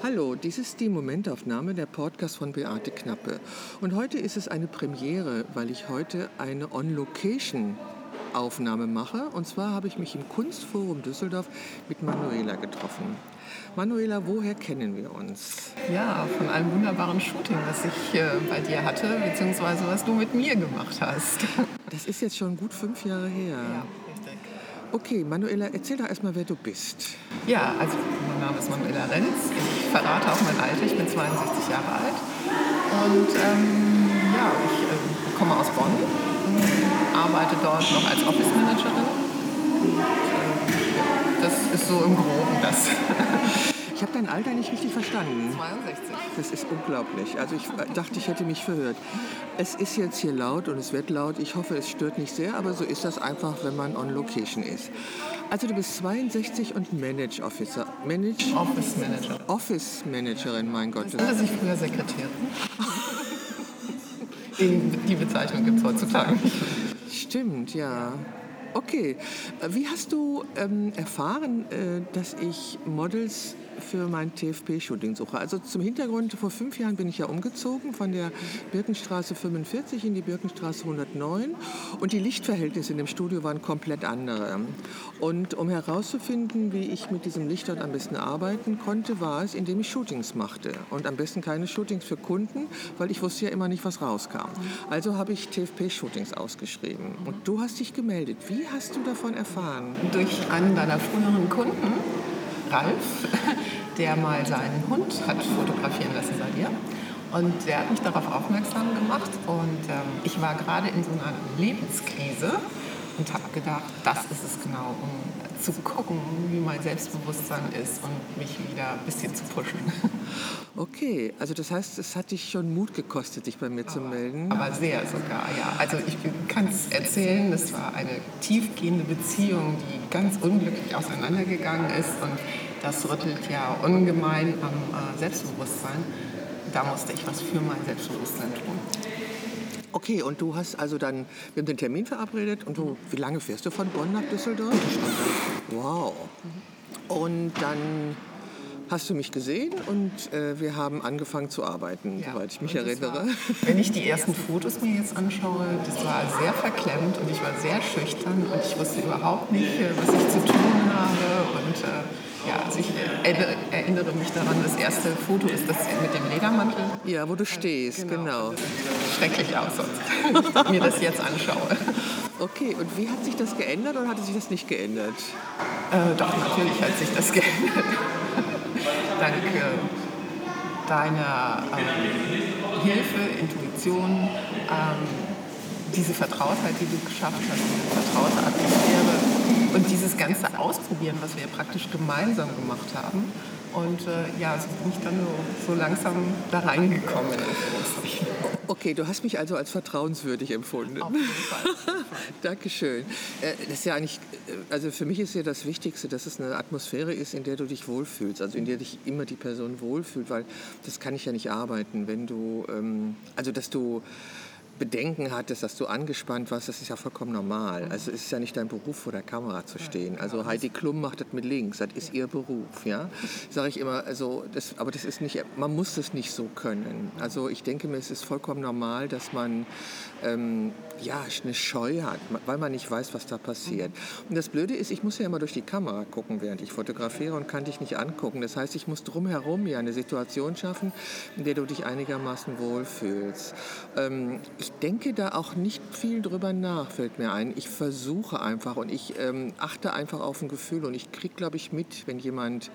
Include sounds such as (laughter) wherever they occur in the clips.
Hallo, dies ist die Momentaufnahme der Podcast von Beate Knappe. Und heute ist es eine Premiere, weil ich heute eine On-Location-Aufnahme mache. Und zwar habe ich mich im Kunstforum Düsseldorf mit Manuela getroffen. Manuela, woher kennen wir uns? Ja, von einem wunderbaren Shooting, das ich äh, bei dir hatte, beziehungsweise was du mit mir gemacht hast. (laughs) Das ist jetzt schon gut fünf Jahre her. Ja, richtig. Okay, Manuela, erzähl doch erstmal, wer du bist. Ja, also Name ist Manuela Renz. Ich verrate auch mein Alter. Ich bin 62 Jahre alt. Und ähm, ja, ich äh, komme aus Bonn, arbeite dort noch als Office Managerin. Und, äh, das ist so im Groben das. (laughs) Ich habe dein Alter nicht richtig verstanden. 62. Das ist unglaublich. Also ich dachte, ich hätte mich verhört. Es ist jetzt hier laut und es wird laut. Ich hoffe, es stört nicht sehr, aber so ist das einfach, wenn man on Location ist. Also du bist 62 und Manage Officer. Manage Office Manager. Office Managerin, mein Gott. Das nannte sich früher Sekretärin. (laughs) Die Bezeichnung gibt es heutzutage nicht. Stimmt, ja. Okay. Äh, Wie hast du ähm, erfahren, äh, dass ich Models für mein TFP-Shooting suche? Also zum Hintergrund, vor fünf Jahren bin ich ja umgezogen von der Birkenstraße 45 in die Birkenstraße 109 und die Lichtverhältnisse in dem Studio waren komplett andere. Und um herauszufinden, wie ich mit diesem Licht dort am besten arbeiten konnte, war es, indem ich Shootings machte. Und am besten keine Shootings für Kunden, weil ich wusste ja immer nicht, was rauskam. Also habe ich TFP-Shootings ausgeschrieben. Und du hast dich gemeldet. Wie hast du davon erfahren? durch einen deiner früheren Kunden, Ralf, der mal seinen Hund hat fotografieren lassen bei dir. Und der hat mich darauf aufmerksam gemacht. Und ähm, ich war gerade in so einer Lebenskrise und habe gedacht, das ist es genau, um zu gucken, wie mein Selbstbewusstsein ist und mich wieder ein bisschen zu pushen. (laughs) Okay, also das heißt, es hat dich schon Mut gekostet, dich bei mir zu melden. Aber sehr sogar, ja. Also ich kann es erzählen, das war eine tiefgehende Beziehung, die ganz unglücklich auseinandergegangen ist und das rüttelt ja ungemein am äh, Selbstbewusstsein. Da musste ich was für mein Selbstbewusstsein tun. Okay, und du hast also dann, wir haben den Termin verabredet und du, wie lange fährst du von Bonn nach Düsseldorf? Wow. Und dann hast du mich gesehen und äh, wir haben angefangen zu arbeiten, Ja, soweit ich mich erinnere. War, (laughs) wenn ich die ersten Fotos mir jetzt anschaue, das war sehr verklemmt und ich war sehr schüchtern und ich wusste überhaupt nicht, äh, was ich zu tun habe. Und äh, ja, also ich erinnere, mich daran, das erste Foto ist das mit dem Ledermantel. Ja, wo du stehst, genau. Das sieht schrecklich aus, sonst, wenn ich mir das jetzt anschaue. Okay, und wie hat sich das geändert oder hat sich das nicht geändert? Äh, doch, natürlich hat sich das geändert. Dank äh, deiner ähm, Hilfe, Intuition, ähm, diese Vertrautheit, die du geschafft hast, diese vertraute Atmosphäre und dieses ganze Ausprobieren, was wir praktisch gemeinsam gemacht haben. Und äh, ja, so bin ich dann so, so langsam da reingekommen. Okay, du hast mich also als vertrauenswürdig empfunden. Auf jeden Fall. (laughs) Dankeschön. Äh, Das ist ja eigentlich, äh, also für mich ist ja das Wichtigste, dass es eine Atmosphäre ist, in der du dich wohlfühlst, also in der dich immer die Person wohlfühlt, weil das kann ich ja nicht arbeiten, wenn du, ähm, also dass du Bedenken hattest, dass du angespannt warst, das ist ja vollkommen normal. Also es ist ja nicht dein Beruf, vor der Kamera zu stehen. Also Heidi Klum macht das mit links, das ist ihr Beruf, ja. (laughs) Sage ich immer, also das, aber das ist nicht, man muss es nicht so können. Also ich denke mir, es ist vollkommen normal, dass man ähm, ja eine Scheu hat, weil man nicht weiß, was da passiert. Und das Blöde ist, ich muss ja immer durch die Kamera gucken, während ich fotografiere und kann dich nicht angucken. Das heißt, ich muss drumherum ja eine Situation schaffen, in der du dich einigermaßen wohlfühlst. Ähm, ich denke da auch nicht viel drüber nach, fällt mir ein. Ich versuche einfach und ich ähm, achte einfach auf ein Gefühl und ich kriege, glaube ich, mit, wenn jemand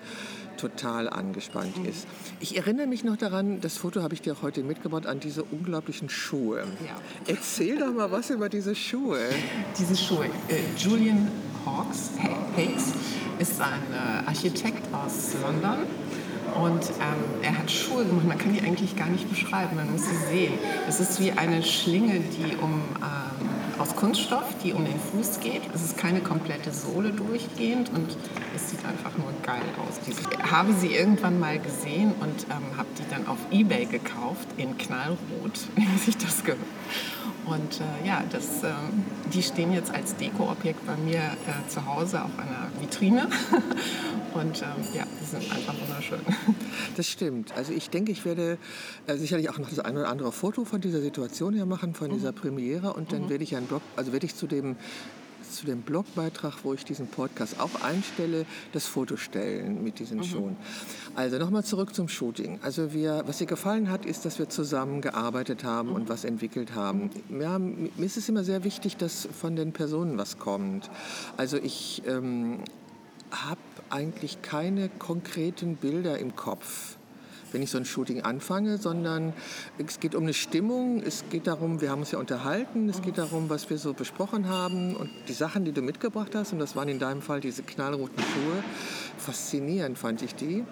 total angespannt ist. Ich erinnere mich noch daran, das Foto habe ich dir auch heute mitgebracht, an diese unglaublichen Schuhe. Ja. Erzähl doch mal was über diese Schuhe. Diese Schuhe. Äh, Julian Hawkes, Hakes ist ein äh, Architekt aus London und ähm, er hat Schuhe gemacht. Man kann die eigentlich gar nicht beschreiben, man muss sie sehen. Es ist wie eine Schlinge, die um, ähm, aus Kunststoff, die um den Fuß geht. Es ist keine komplette Sohle durchgehend und es sieht einfach nur geil aus. Ich habe sie irgendwann mal gesehen und ähm, habe die dann auf Ebay gekauft in Knallrot, (laughs) wie sich das gehört. Und äh, ja, das, ähm, die stehen jetzt als Dekoobjekt bei mir äh, zu Hause auf einer Vitrine. (laughs) Und ähm, ja, die sind einfach wunderschön. (laughs) Das stimmt. Also ich denke, ich werde äh, sicherlich auch noch das ein oder andere Foto von dieser Situation her machen, von dieser mhm. Premiere. Und dann mhm. werde ich einen Blog, also werde ich zu dem zu dem Blogbeitrag, wo ich diesen Podcast auch einstelle, das Foto stellen mit diesen mhm. Schuhen. Also nochmal zurück zum Shooting. Also wir, was dir gefallen hat, ist, dass wir zusammen gearbeitet haben mhm. und was entwickelt haben. Ja, mir ist es immer sehr wichtig, dass von den Personen was kommt. Also ich ähm, habe eigentlich keine konkreten Bilder im Kopf wenn ich so ein Shooting anfange, sondern es geht um eine Stimmung, es geht darum, wir haben uns ja unterhalten, es geht darum, was wir so besprochen haben und die Sachen, die du mitgebracht hast, und das waren in deinem Fall diese knallroten Schuhe, faszinierend fand ich die.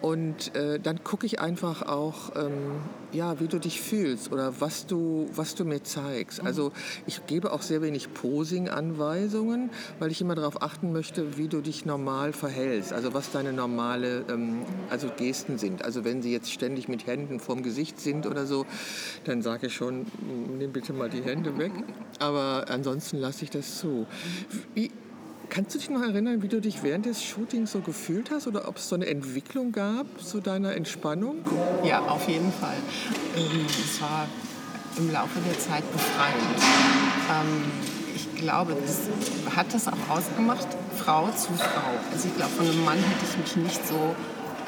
Und äh, dann gucke ich einfach auch, ähm, ja, wie du dich fühlst oder was du, was du mir zeigst. Also ich gebe auch sehr wenig Posing-Anweisungen, weil ich immer darauf achten möchte, wie du dich normal verhältst. Also was deine normale, ähm, also Gesten sind. Also wenn sie jetzt ständig mit Händen vorm Gesicht sind oder so, dann sage ich schon, nimm bitte mal die Hände weg. Aber ansonsten lasse ich das zu. Wie, Kannst du dich noch erinnern, wie du dich während des Shootings so gefühlt hast oder ob es so eine Entwicklung gab zu deiner Entspannung? Ja, auf jeden Fall. Ähm, es war im Laufe der Zeit befreiend. Ähm, ich glaube, das hat das auch ausgemacht, Frau zu Frau. Also ich glaube, von einem Mann hätte ich mich nicht so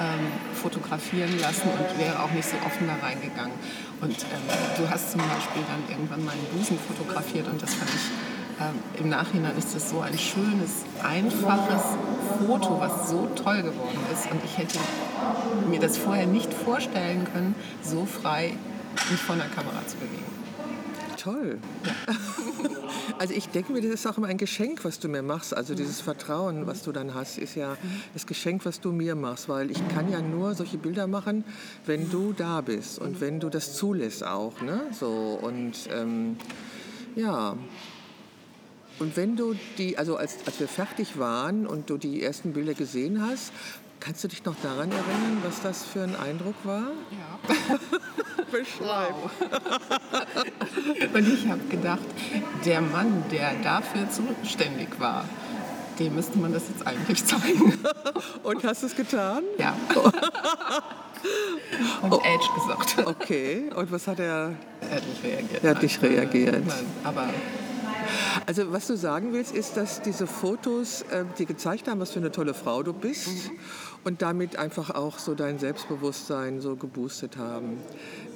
ähm, fotografieren lassen und wäre auch nicht so offen da reingegangen. Und ähm, du hast zum Beispiel dann irgendwann meinen Busen fotografiert und das fand ich ähm, im Nachhinein ist das so ein schönes, einfaches Foto, was so toll geworden ist. Und ich hätte mir das vorher nicht vorstellen können, so frei mich vor der Kamera zu bewegen. Toll. Also ich denke mir, das ist auch immer ein Geschenk, was du mir machst. Also dieses Vertrauen, was du dann hast, ist ja das Geschenk, was du mir machst. Weil ich kann ja nur solche Bilder machen, wenn du da bist und wenn du das zulässt auch. Ne? So, und ähm, ja, und wenn du die, also als, als wir fertig waren und du die ersten Bilder gesehen hast, kannst du dich noch daran erinnern, was das für ein Eindruck war? Ja. (laughs) Beschreib. (laughs) und ich habe gedacht, der Mann, der dafür zuständig war, dem müsste man das jetzt eigentlich zeigen. (laughs) und hast du es getan? Ja. Und oh. Edge gesagt. Okay, und was hat er? Er hat nicht reagiert. Er hat nicht reagiert. Nein, aber also was du sagen willst, ist, dass diese Fotos äh, dir gezeigt haben, was für eine tolle Frau du bist mhm. und damit einfach auch so dein Selbstbewusstsein so geboostet haben.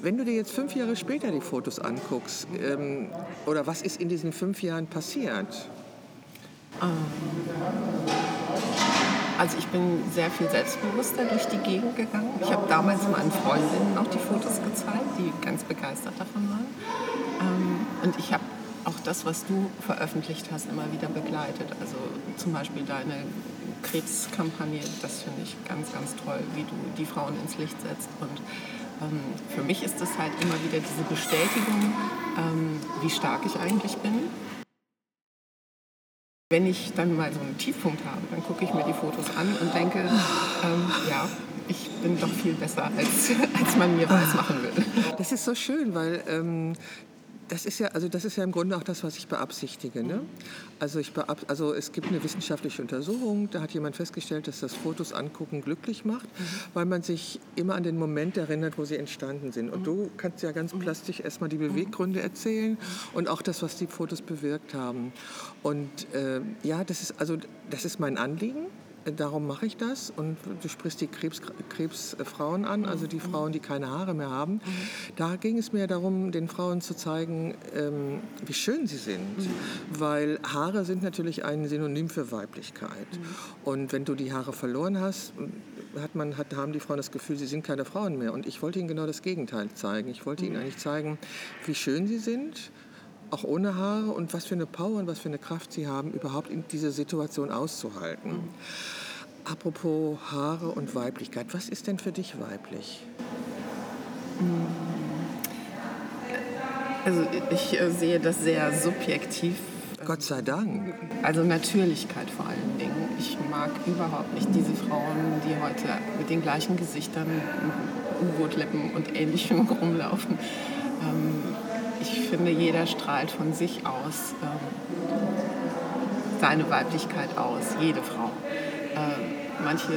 Wenn du dir jetzt fünf Jahre später die Fotos anguckst, ähm, oder was ist in diesen fünf Jahren passiert? Ähm, also ich bin sehr viel selbstbewusster durch die Gegend gegangen. Ich habe damals meinen Freundinnen auch die Fotos gezeigt, die ganz begeistert davon waren. Ähm, und ich habe auch das, was du veröffentlicht hast, immer wieder begleitet. Also zum Beispiel deine Krebskampagne, das finde ich ganz, ganz toll, wie du die Frauen ins Licht setzt. Und ähm, für mich ist das halt immer wieder diese Bestätigung, ähm, wie stark ich eigentlich bin. Wenn ich dann mal so einen Tiefpunkt habe, dann gucke ich mir die Fotos an und denke, ähm, ja, ich bin doch viel besser, als, (laughs) als man mir weiß machen will. Das ist so schön, weil ähm, das ist ja, also das ist ja im Grunde auch das, was ich beabsichtige. Ne? Also, ich beab, also es gibt eine wissenschaftliche Untersuchung, da hat jemand festgestellt, dass das Fotos angucken glücklich macht, mhm. weil man sich immer an den Moment erinnert, wo sie entstanden sind. Und mhm. du kannst ja ganz mhm. plastisch erstmal die Beweggründe erzählen und auch das, was die Fotos bewirkt haben. Und äh, ja, das ist also das ist mein Anliegen. Darum mache ich das. Und du sprichst die Krebs, Krebsfrauen an, also die Frauen, die keine Haare mehr haben. Da ging es mir darum, den Frauen zu zeigen, ähm, wie schön sie sind. Weil Haare sind natürlich ein Synonym für Weiblichkeit. Und wenn du die Haare verloren hast, hat man, hat, haben die Frauen das Gefühl, sie sind keine Frauen mehr. Und ich wollte ihnen genau das Gegenteil zeigen. Ich wollte ihnen eigentlich zeigen, wie schön sie sind auch ohne Haare und was für eine Power und was für eine Kraft sie haben, überhaupt in dieser Situation auszuhalten. Mhm. Apropos Haare und Weiblichkeit, was ist denn für dich weiblich? Also ich äh, sehe das sehr subjektiv. Gott sei Dank. Also Natürlichkeit vor allen Dingen. Ich mag überhaupt nicht diese Frauen, die heute mit den gleichen Gesichtern, U-Boot-Lippen und ähnlichem (laughs) rumlaufen. Ähm, ich finde, jeder strahlt von sich aus ähm, seine Weiblichkeit aus, jede Frau. Ähm, manche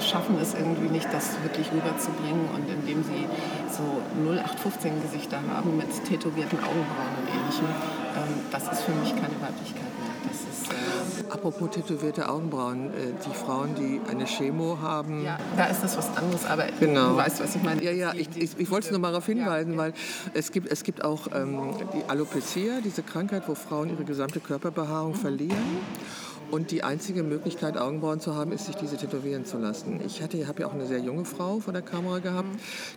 schaffen es irgendwie nicht, das wirklich rüberzubringen und indem sie so 0815 Gesichter haben mit tätowierten Augenbrauen und ähnlichem, ähm, das ist für mich keine Weiblichkeit mehr. Apropos tätowierte Augenbrauen, äh, die Frauen, die eine Chemo haben. Ja, da ist das was anderes, aber genau. du weißt, was ich meine. Ja, ja, ich, ich, ich wollte es nur mal darauf hinweisen, ja, weil es gibt, es gibt auch ähm, die Alopecia, diese Krankheit, wo Frauen ihre gesamte Körperbehaarung mhm. verlieren. Und die einzige Möglichkeit, Augenbrauen zu haben, ist, sich diese tätowieren zu lassen. Ich habe ja auch eine sehr junge Frau vor der Kamera gehabt,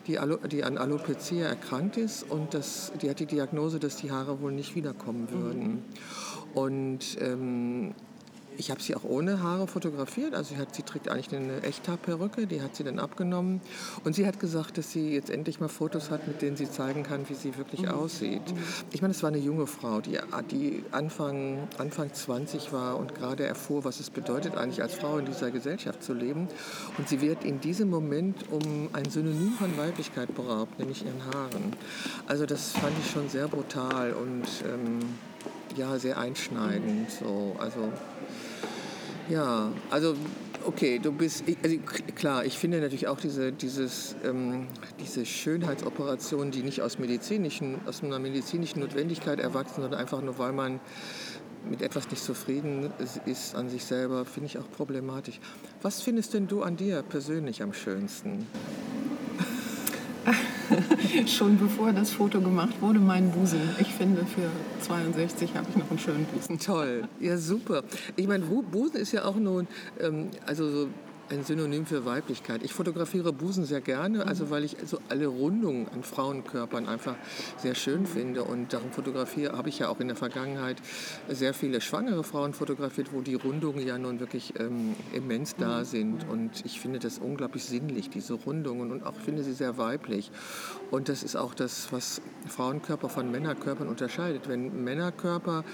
die, die an Alopecia erkrankt ist und das, die hat die Diagnose, dass die Haare wohl nicht wiederkommen würden. Und ähm, ich habe sie auch ohne Haare fotografiert. Also sie, hat, sie trägt eigentlich eine Echthaarperücke, die hat sie dann abgenommen. Und sie hat gesagt, dass sie jetzt endlich mal Fotos hat, mit denen sie zeigen kann, wie sie wirklich mhm. aussieht. Ich meine, es war eine junge Frau, die, die Anfang, Anfang 20 war und gerade erfuhr, was es bedeutet, eigentlich als Frau in dieser Gesellschaft zu leben. Und sie wird in diesem Moment um ein Synonym von Weiblichkeit beraubt, nämlich ihren Haaren. Also das fand ich schon sehr brutal und ähm, ja, sehr einschneidend. So. Also ja, also okay, du bist, also klar, ich finde natürlich auch diese, dieses, ähm, diese Schönheitsoperation, die nicht aus, medizinischen, aus einer medizinischen Notwendigkeit erwachsen, sondern einfach nur, weil man mit etwas nicht zufrieden ist an sich selber, finde ich auch problematisch. Was findest denn du an dir persönlich am schönsten? (laughs) schon bevor das Foto gemacht wurde, mein Busen. Ich finde, für 62 habe ich noch einen schönen Busen. Toll, ja super. Ich meine, Busen ist ja auch nur, ähm, also so ein Synonym für Weiblichkeit. Ich fotografiere Busen sehr gerne, also weil ich so alle Rundungen an Frauenkörpern einfach sehr schön finde. Und darum fotografiere, habe ich ja auch in der Vergangenheit sehr viele schwangere Frauen fotografiert, wo die Rundungen ja nun wirklich ähm, immens da sind. Und ich finde das unglaublich sinnlich, diese Rundungen, und auch finde sie sehr weiblich. Und das ist auch das, was Frauenkörper von Männerkörpern unterscheidet. Wenn Männerkörper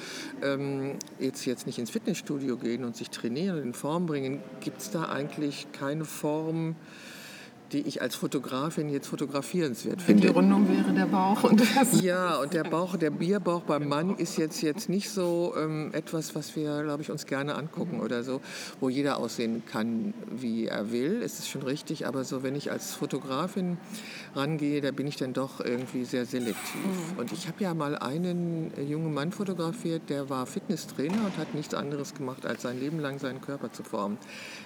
ähm, jetzt, jetzt nicht ins Fitnessstudio gehen und sich trainieren und in Form bringen, gibt es da eigentlich eigentlich keine Form die ich als Fotografin jetzt fotografierenswert finde. Die Rundung wäre der Bauch. Und das (laughs) ja, und der Bauch, der Bierbauch beim Mann ist jetzt, jetzt nicht so ähm, etwas, was wir, glaube ich, uns gerne angucken oder so, wo jeder aussehen kann, wie er will. Es ist schon richtig, aber so, wenn ich als Fotografin rangehe, da bin ich dann doch irgendwie sehr selektiv. Mhm. Und ich habe ja mal einen jungen Mann fotografiert, der war Fitnesstrainer und hat nichts anderes gemacht, als sein Leben lang seinen Körper zu formen.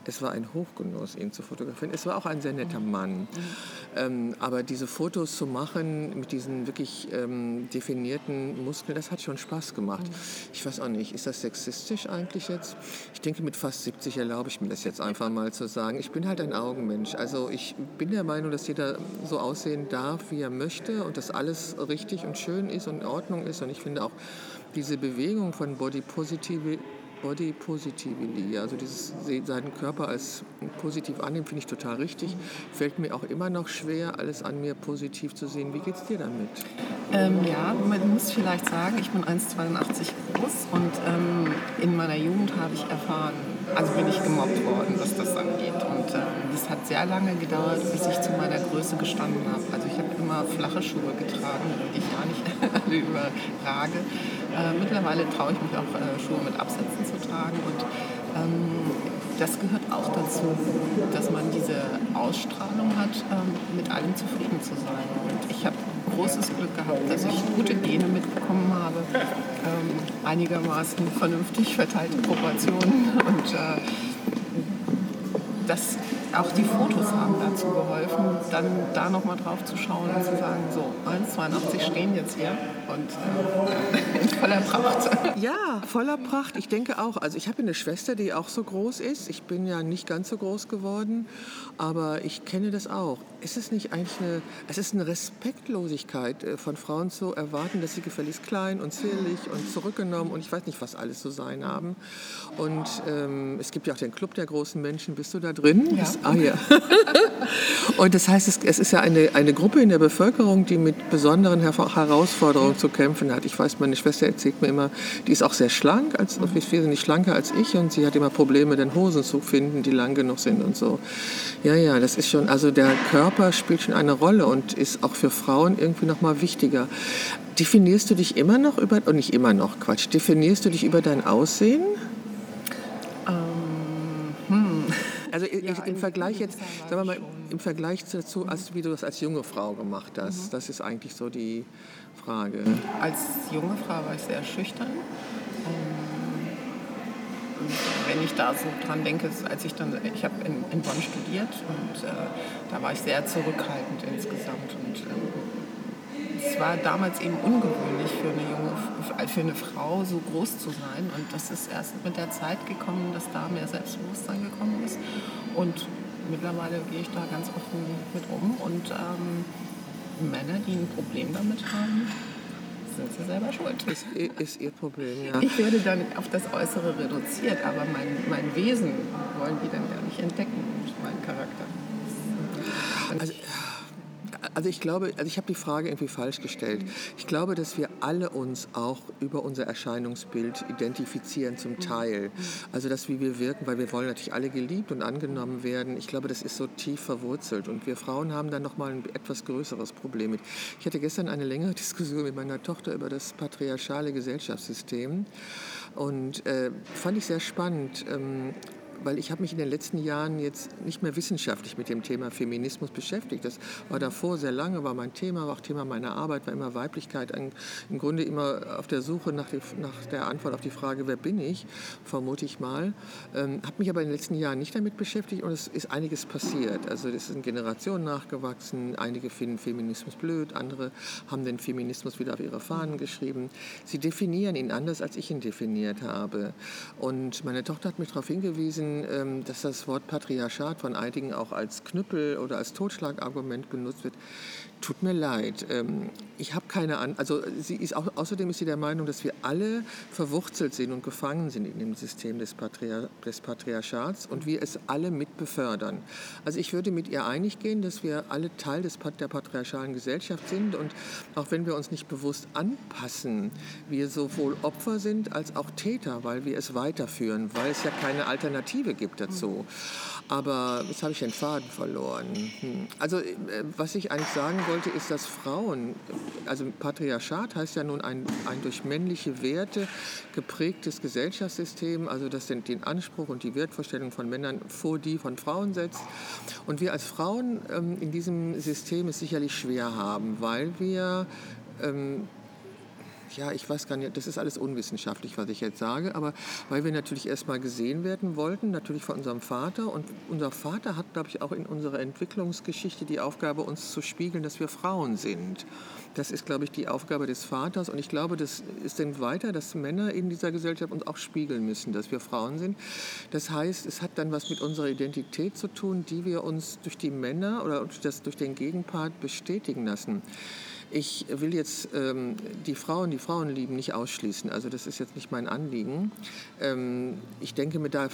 Es war ein Hochgenuss, ihn zu fotografieren. Es war auch ein sehr netter Mann. Mann. Mhm. Ähm, aber diese Fotos zu machen mit diesen wirklich ähm, definierten Muskeln, das hat schon Spaß gemacht. Mhm. Ich weiß auch nicht, ist das sexistisch eigentlich jetzt? Ich denke, mit fast 70 erlaube ich mir das jetzt einfach mal zu sagen. Ich bin halt ein Augenmensch. Also ich bin der Meinung, dass jeder so aussehen darf, wie er möchte und dass alles richtig und schön ist und in Ordnung ist. Und ich finde auch diese Bewegung von Body Positive Body Positivity, also dieses seinen Körper als positiv annehmen, finde ich total richtig. Fällt mir auch immer noch schwer, alles an mir positiv zu sehen. Wie geht es dir damit? Ähm, ja, man muss vielleicht sagen, ich bin 1,82 groß und ähm, in meiner Jugend habe ich erfahren, also bin ich gemobbt worden, was das angeht. Und ähm, das hat sehr lange gedauert, bis ich zu meiner Größe gestanden habe. Also ich habe immer flache Schuhe getragen, die ich gar nicht (laughs) alle überrage. Äh, mittlerweile traue ich mich auch äh, Schuhe mit Absätzen zu tragen und ähm, das gehört auch dazu, dass man diese Ausstrahlung hat, ähm, mit allem zufrieden zu sein. Und ich habe großes Glück gehabt, dass ich gute Gene mitbekommen habe, ähm, einigermaßen vernünftig verteilte Proportionen und äh, das auch die Fotos haben dazu geholfen, dann da nochmal drauf zu schauen und zu sagen, so, 1,82 stehen jetzt hier und äh, (laughs) voller Pracht. Ja, voller Pracht. Ich denke auch. Also ich habe eine Schwester, die auch so groß ist. Ich bin ja nicht ganz so groß geworden, aber ich kenne das auch. Ist es nicht eigentlich eine, es ist eine Respektlosigkeit äh, von Frauen zu erwarten, dass sie gefälligst klein und zierlich und zurückgenommen und ich weiß nicht, was alles zu sein haben. Und ähm, es gibt ja auch den Club der großen Menschen. Bist du da drin? Ja. Ah ja. (laughs) und das heißt, es, es ist ja eine, eine Gruppe in der Bevölkerung, die mit besonderen Herausforderungen zu kämpfen hat. Ich weiß, meine Schwester erzählt mir immer, die ist auch sehr schlank, als, mhm. wesentlich schlanker als ich und sie hat immer Probleme, den Hosen zu finden, die lang genug sind und so. Ja, ja, das ist schon, also der Körper spielt schon eine Rolle und ist auch für Frauen irgendwie nochmal wichtiger. Definierst du dich immer noch über, und nicht immer noch, Quatsch, definierst du dich über dein Aussehen? (laughs) Also ja, im Vergleich jetzt, sagen wir mal, im Vergleich dazu, als, wie du das als junge Frau gemacht hast, mhm. das ist eigentlich so die Frage. Als junge Frau war ich sehr schüchtern. Wenn ich da so dran denke, als ich dann, ich habe in, in, Bonn studiert und äh, da war ich sehr zurückhaltend insgesamt und äh, es war damals eben ungewöhnlich für eine junge, für eine Frau so groß zu sein und das ist erst mit der Zeit gekommen, dass da mehr Selbstbewusstsein gekommen ist und mittlerweile gehe ich da ganz offen mit um und ähm, Männer, die ein Problem damit haben, sind sie selber schuld. Ist, ist ihr Problem, ja. Ich werde dann auf das Äußere reduziert, aber mein, mein Wesen wollen die dann gar nicht entdecken, mein Charakter. Also, also ich glaube, also ich habe die Frage irgendwie falsch gestellt. Ich glaube, dass wir alle uns auch über unser Erscheinungsbild identifizieren zum Teil. Also das, wie wir wirken, weil wir wollen natürlich alle geliebt und angenommen werden. Ich glaube, das ist so tief verwurzelt. Und wir Frauen haben dann nochmal ein etwas größeres Problem mit. Ich hatte gestern eine längere Diskussion mit meiner Tochter über das patriarchale Gesellschaftssystem. Und äh, fand ich sehr spannend. Ähm, weil ich habe mich in den letzten Jahren jetzt nicht mehr wissenschaftlich mit dem Thema Feminismus beschäftigt. Das war davor sehr lange, war mein Thema, war auch Thema meiner Arbeit, war immer Weiblichkeit, im Grunde immer auf der Suche nach, die, nach der Antwort auf die Frage, wer bin ich, vermute ich mal. Ähm, habe mich aber in den letzten Jahren nicht damit beschäftigt und es ist einiges passiert. Also es sind Generationen nachgewachsen, einige finden Feminismus blöd, andere haben den Feminismus wieder auf ihre Fahnen geschrieben. Sie definieren ihn anders, als ich ihn definiert habe. Und meine Tochter hat mich darauf hingewiesen, ähm, dass das Wort Patriarchat von einigen auch als Knüppel oder als Totschlagargument benutzt wird. Tut mir leid. Ähm, ich habe keine An also sie ist auch, außerdem ist sie der Meinung, dass wir alle verwurzelt sind und gefangen sind in dem System des, Patriar des Patriarchats und wir es alle mit befördern. Also ich würde mit ihr einig gehen, dass wir alle Teil des, der patriarchalen Gesellschaft sind und auch wenn wir uns nicht bewusst anpassen, wir sowohl Opfer sind als auch Täter, weil wir es weiterführen, weil es ja keine Alternative gibt dazu. Aber jetzt habe ich den Faden verloren. Hm. Also äh, was ich eigentlich sagen wollte, ist, dass Frauen, also Patriarchat heißt ja nun ein, ein durch männliche Werte geprägtes Gesellschaftssystem, also das den, den Anspruch und die Wertvorstellung von Männern vor die von Frauen setzt. Und wir als Frauen ähm, in diesem System es sicherlich schwer haben, weil wir ähm, ja, ich weiß gar nicht, das ist alles unwissenschaftlich, was ich jetzt sage, aber weil wir natürlich erstmal gesehen werden wollten, natürlich von unserem Vater. Und unser Vater hat, glaube ich, auch in unserer Entwicklungsgeschichte die Aufgabe, uns zu spiegeln, dass wir Frauen sind. Das ist, glaube ich, die Aufgabe des Vaters. Und ich glaube, das ist dann weiter, dass Männer in dieser Gesellschaft uns auch spiegeln müssen, dass wir Frauen sind. Das heißt, es hat dann was mit unserer Identität zu tun, die wir uns durch die Männer oder das, durch den Gegenpart bestätigen lassen. Ich will jetzt ähm, die Frauen, die Frauen lieben, nicht ausschließen. Also das ist jetzt nicht mein Anliegen. Ähm, ich denke mir da,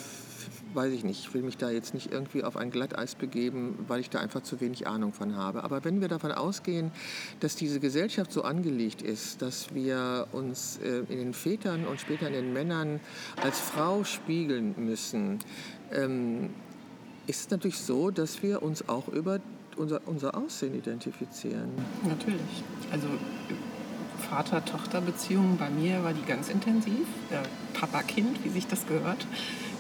weiß ich nicht, ich will mich da jetzt nicht irgendwie auf ein Glatteis begeben, weil ich da einfach zu wenig Ahnung von habe. Aber wenn wir davon ausgehen, dass diese Gesellschaft so angelegt ist, dass wir uns äh, in den Vätern und später in den Männern als Frau spiegeln müssen, ähm, ist es natürlich so, dass wir uns auch über unser, unser Aussehen identifizieren. Natürlich. Also Vater-Tochter-Beziehung bei mir war die ganz intensiv. Papa-Kind, wie sich das gehört.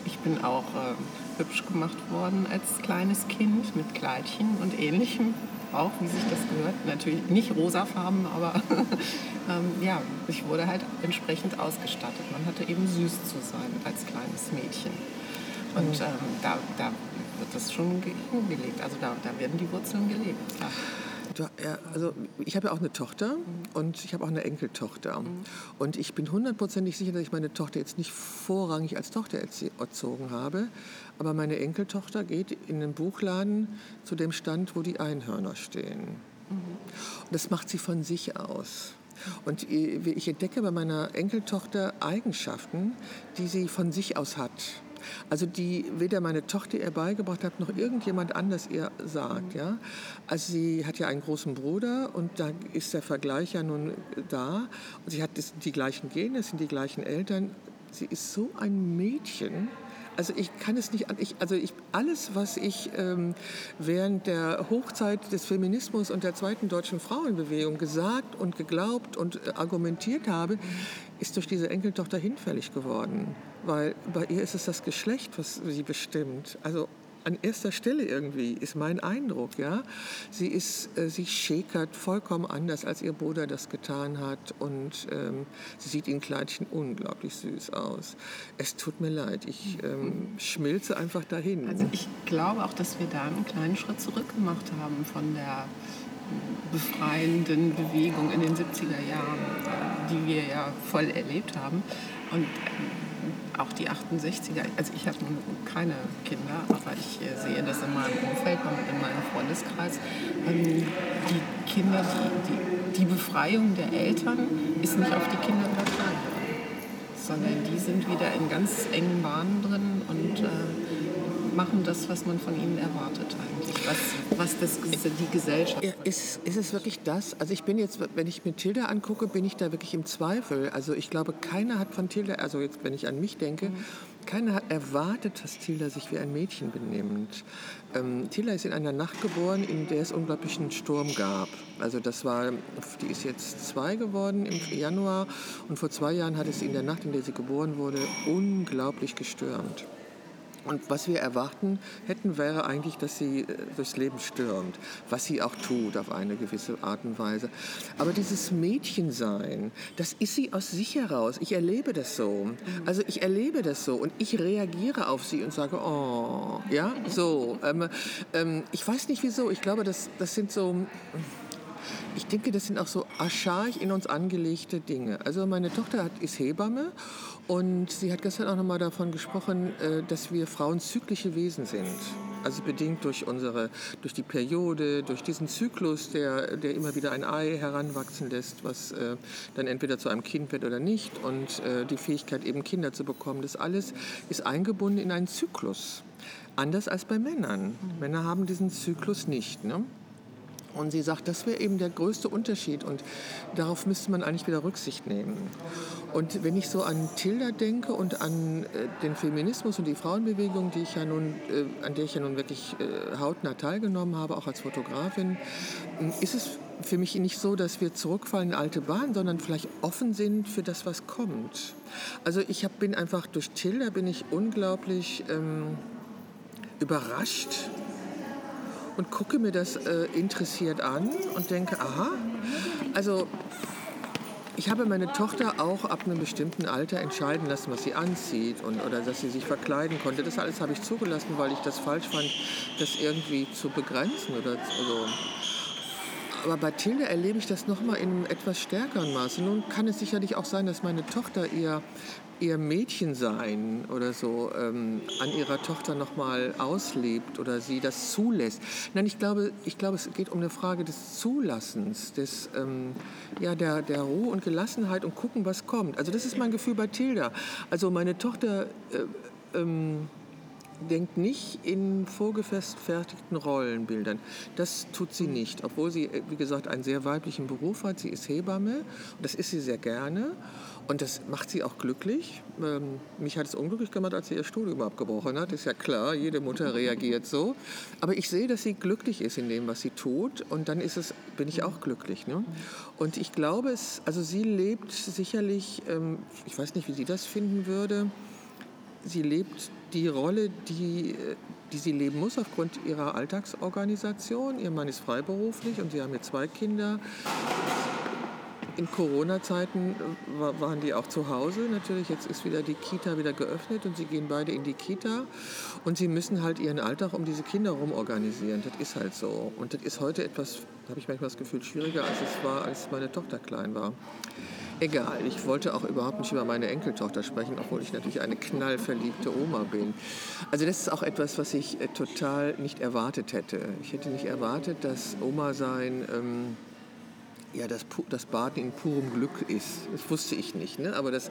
Ich bin auch äh, hübsch gemacht worden als kleines Kind mit Kleidchen und ähnlichem. Auch wie sich das gehört. Natürlich nicht rosafarben, aber (laughs) ähm, ja, ich wurde halt entsprechend ausgestattet. Man hatte eben süß zu sein als kleines Mädchen. Und mhm. ähm, da, da wird das schon hingelegt. Also da, da werden die Wurzeln gelebt. Ja. Ja, also ich habe ja auch eine Tochter mhm. und ich habe auch eine Enkeltochter. Mhm. Und ich bin hundertprozentig sicher, dass ich meine Tochter jetzt nicht vorrangig als Tochter erzogen habe. Aber meine Enkeltochter geht in den Buchladen zu dem Stand, wo die Einhörner stehen. Mhm. Und das macht sie von sich aus. Und ich entdecke bei meiner Enkeltochter Eigenschaften, die sie von sich aus hat. Also die weder meine Tochter ihr beigebracht hat, noch irgendjemand anders ihr sagt. Ja? Also sie hat ja einen großen Bruder und da ist der Vergleich ja nun da. Und sie hat die gleichen Gene, es sind die gleichen Eltern. Sie ist so ein Mädchen. Also ich kann es nicht, ich, also ich, alles, was ich ähm, während der Hochzeit des Feminismus und der zweiten deutschen Frauenbewegung gesagt und geglaubt und äh, argumentiert habe, ist durch diese Enkeltochter hinfällig geworden. Weil bei ihr ist es das Geschlecht, was sie bestimmt. Also an erster Stelle irgendwie, ist mein Eindruck. Ja? Sie, ist, äh, sie schäkert vollkommen anders, als ihr Bruder das getan hat. Und ähm, sie sieht in Kleidchen unglaublich süß aus. Es tut mir leid, ich ähm, schmilze einfach dahin. Also ich glaube auch, dass wir da einen kleinen Schritt zurück gemacht haben von der befreienden Bewegung in den 70er Jahren, die wir ja voll erlebt haben. Und ähm, auch die 68er, also ich habe keine Kinder, aber ich äh, sehe das in meinem Umfeld und in meinem Freundeskreis. Ähm, die Kinder, die, die, die Befreiung der Eltern ist nicht auf die Kinder übertragen sondern die sind wieder in ganz engen Bahnen drin und äh, machen das, was man von ihnen erwartet eigentlich, was, was das, die Gesellschaft. Ist, ist es wirklich das? Also ich bin jetzt, wenn ich mir Tilda angucke, bin ich da wirklich im Zweifel. Also ich glaube, keiner hat von Tilda, also jetzt, wenn ich an mich denke, mhm. keiner hat erwartet, dass Tilda sich wie ein Mädchen benimmt. Ähm, Tilda ist in einer Nacht geboren, in der es unglaublichen Sturm gab. Also das war, die ist jetzt zwei geworden im Januar und vor zwei Jahren hat es in der Nacht, in der sie geboren wurde, unglaublich gestürmt. Und was wir erwarten hätten, wäre eigentlich, dass sie äh, durchs Leben stürmt, was sie auch tut auf eine gewisse Art und Weise. Aber dieses Mädchensein, das ist sie aus sich heraus. Ich erlebe das so. Also ich erlebe das so und ich reagiere auf sie und sage, oh, ja, so. Ähm, ähm, ich weiß nicht wieso. Ich glaube, das, das sind so ich denke, das sind auch so archaisch in uns angelegte Dinge. Also meine Tochter hat, ist Hebamme und sie hat gestern auch nochmal davon gesprochen, äh, dass wir Frauen zyklische Wesen sind. Also bedingt durch unsere, durch die Periode, durch diesen Zyklus, der, der immer wieder ein Ei heranwachsen lässt, was äh, dann entweder zu einem Kind wird oder nicht und äh, die Fähigkeit eben Kinder zu bekommen. Das alles ist eingebunden in einen Zyklus. Anders als bei Männern. Mhm. Männer haben diesen Zyklus nicht. Ne? Und sie sagt, das wäre eben der größte Unterschied und darauf müsste man eigentlich wieder Rücksicht nehmen. Und wenn ich so an Tilda denke und an äh, den Feminismus und die Frauenbewegung, die ich ja nun, äh, an der ich ja nun wirklich äh, hautnah teilgenommen habe, auch als Fotografin, ist es für mich nicht so, dass wir zurückfallen in alte Bahnen, sondern vielleicht offen sind für das, was kommt. Also ich hab, bin einfach durch Tilda bin ich unglaublich ähm, überrascht und gucke mir das äh, interessiert an und denke, aha, also ich habe meine Tochter auch ab einem bestimmten Alter entscheiden lassen, was sie anzieht und, oder dass sie sich verkleiden konnte. Das alles habe ich zugelassen, weil ich das falsch fand, das irgendwie zu begrenzen oder so. Aber bei Tilde erlebe ich das nochmal in etwas stärkeren Maße. Nun kann es sicherlich auch sein, dass meine Tochter ihr ihr Mädchensein oder so ähm, an ihrer Tochter noch mal auslebt oder sie das zulässt. Nein, ich glaube, ich glaube, es geht um eine Frage des Zulassens, des, ähm, ja, der, der Ruhe und Gelassenheit und gucken, was kommt. Also das ist mein Gefühl bei Tilda. Also meine Tochter äh, ähm, denkt nicht in vorgefertigten Rollenbildern. Das tut sie nicht, obwohl sie, äh, wie gesagt, einen sehr weiblichen Beruf hat. Sie ist Hebamme und das ist sie sehr gerne. Und das macht sie auch glücklich. Ähm, mich hat es unglücklich gemacht, als sie ihr Studium abgebrochen hat. Ist ja klar, jede Mutter (laughs) reagiert so. Aber ich sehe, dass sie glücklich ist in dem, was sie tut. Und dann ist es, bin ich auch glücklich. Ne? Und ich glaube, es, also sie lebt sicherlich, ähm, ich weiß nicht, wie sie das finden würde, sie lebt die Rolle, die, die sie leben muss aufgrund ihrer Alltagsorganisation. Ihr Mann ist freiberuflich und sie haben jetzt zwei Kinder in Corona-Zeiten äh, waren die auch zu Hause. Natürlich, jetzt ist wieder die Kita wieder geöffnet und sie gehen beide in die Kita. Und sie müssen halt ihren Alltag um diese Kinder herum organisieren. Das ist halt so. Und das ist heute etwas, habe ich manchmal das Gefühl, schwieriger, als es war, als meine Tochter klein war. Egal, ich wollte auch überhaupt nicht über meine Enkeltochter sprechen, obwohl ich natürlich eine knallverliebte Oma bin. Also das ist auch etwas, was ich äh, total nicht erwartet hätte. Ich hätte nicht erwartet, dass Oma sein... Ähm, ja, das, das Baden in purem Glück ist. Das wusste ich nicht, ne? aber das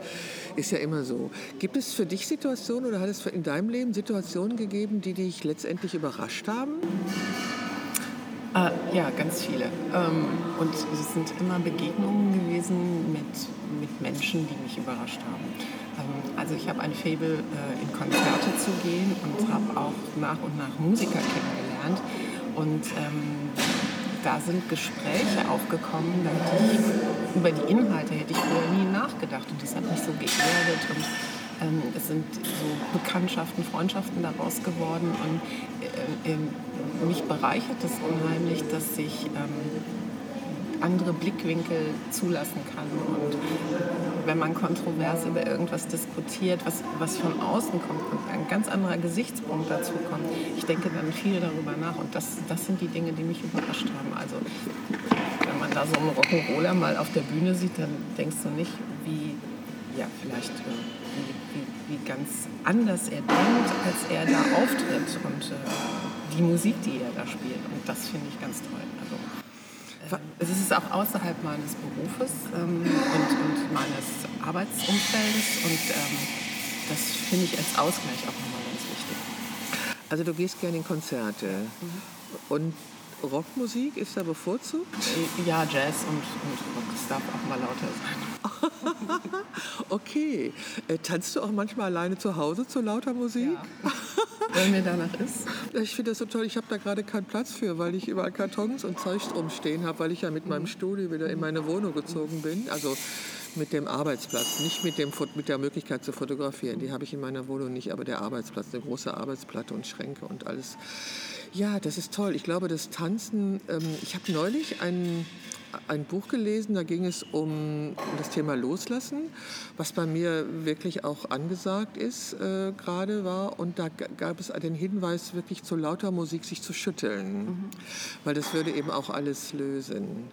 ist ja immer so. Gibt es für dich Situationen oder hat es in deinem Leben Situationen gegeben, die dich letztendlich überrascht haben? Äh, ja, ganz viele. Ähm, und es sind immer Begegnungen gewesen mit, mit Menschen, die mich überrascht haben. Ähm, also ich habe ein Faible, äh, in Konzerte zu gehen und habe auch nach und nach Musiker kennengelernt. Und ähm, da sind Gespräche aufgekommen, ich, über die Inhalte hätte ich vorher nie nachgedacht und das hat mich so geerdet und ähm, es sind so Bekanntschaften, Freundschaften daraus geworden und äh, mich bereichert es unheimlich, dass ich ähm, andere Blickwinkel zulassen kann. Und wenn man kontrovers über irgendwas diskutiert, was, was von außen kommt und ein ganz anderer Gesichtspunkt dazu kommt, ich denke dann viel darüber nach. Und das, das sind die Dinge, die mich überrascht haben. Also wenn man da so einen Rock'n'Roller mal auf der Bühne sieht, dann denkst du nicht, wie, ja, vielleicht äh, wie, wie, wie ganz anders er denkt, als er da auftritt. Und äh, die Musik, die er da spielt. Und das finde ich ganz toll. Also, es ist auch außerhalb meines Berufes ähm, und, und, meines Arbeitsumfeldes und ähm, das finde ich als Ausgleich auch nochmal ganz wichtig. Also du gehst gerne in Konzerte mhm. und Rockmusik ist da bevorzugt? Äh, ja, Jazz und, und Rock, darf auch mal lauter sein. (laughs) (laughs) okay. Äh, tanzt du auch manchmal alleine zu Hause zu lauter Musik? Ja. Wenn mir danach ist. (laughs) Ich finde das so toll. Ich habe da gerade keinen Platz für, weil ich überall Kartons und Zeug rumstehen habe, weil ich ja mit meinem Studio wieder in meine Wohnung gezogen bin. Also mit dem Arbeitsplatz, nicht mit, dem, mit der Möglichkeit zu fotografieren. Die habe ich in meiner Wohnung nicht, aber der Arbeitsplatz, eine große Arbeitsplatte und Schränke und alles. Ja, das ist toll. Ich glaube, das Tanzen, ähm, ich habe neulich ein, ein Buch gelesen, da ging es um das Thema Loslassen, was bei mir wirklich auch angesagt ist, äh, gerade war. Und da gab es den Hinweis, wirklich zu lauter Musik sich zu schütteln, mhm. weil das würde eben auch alles lösen.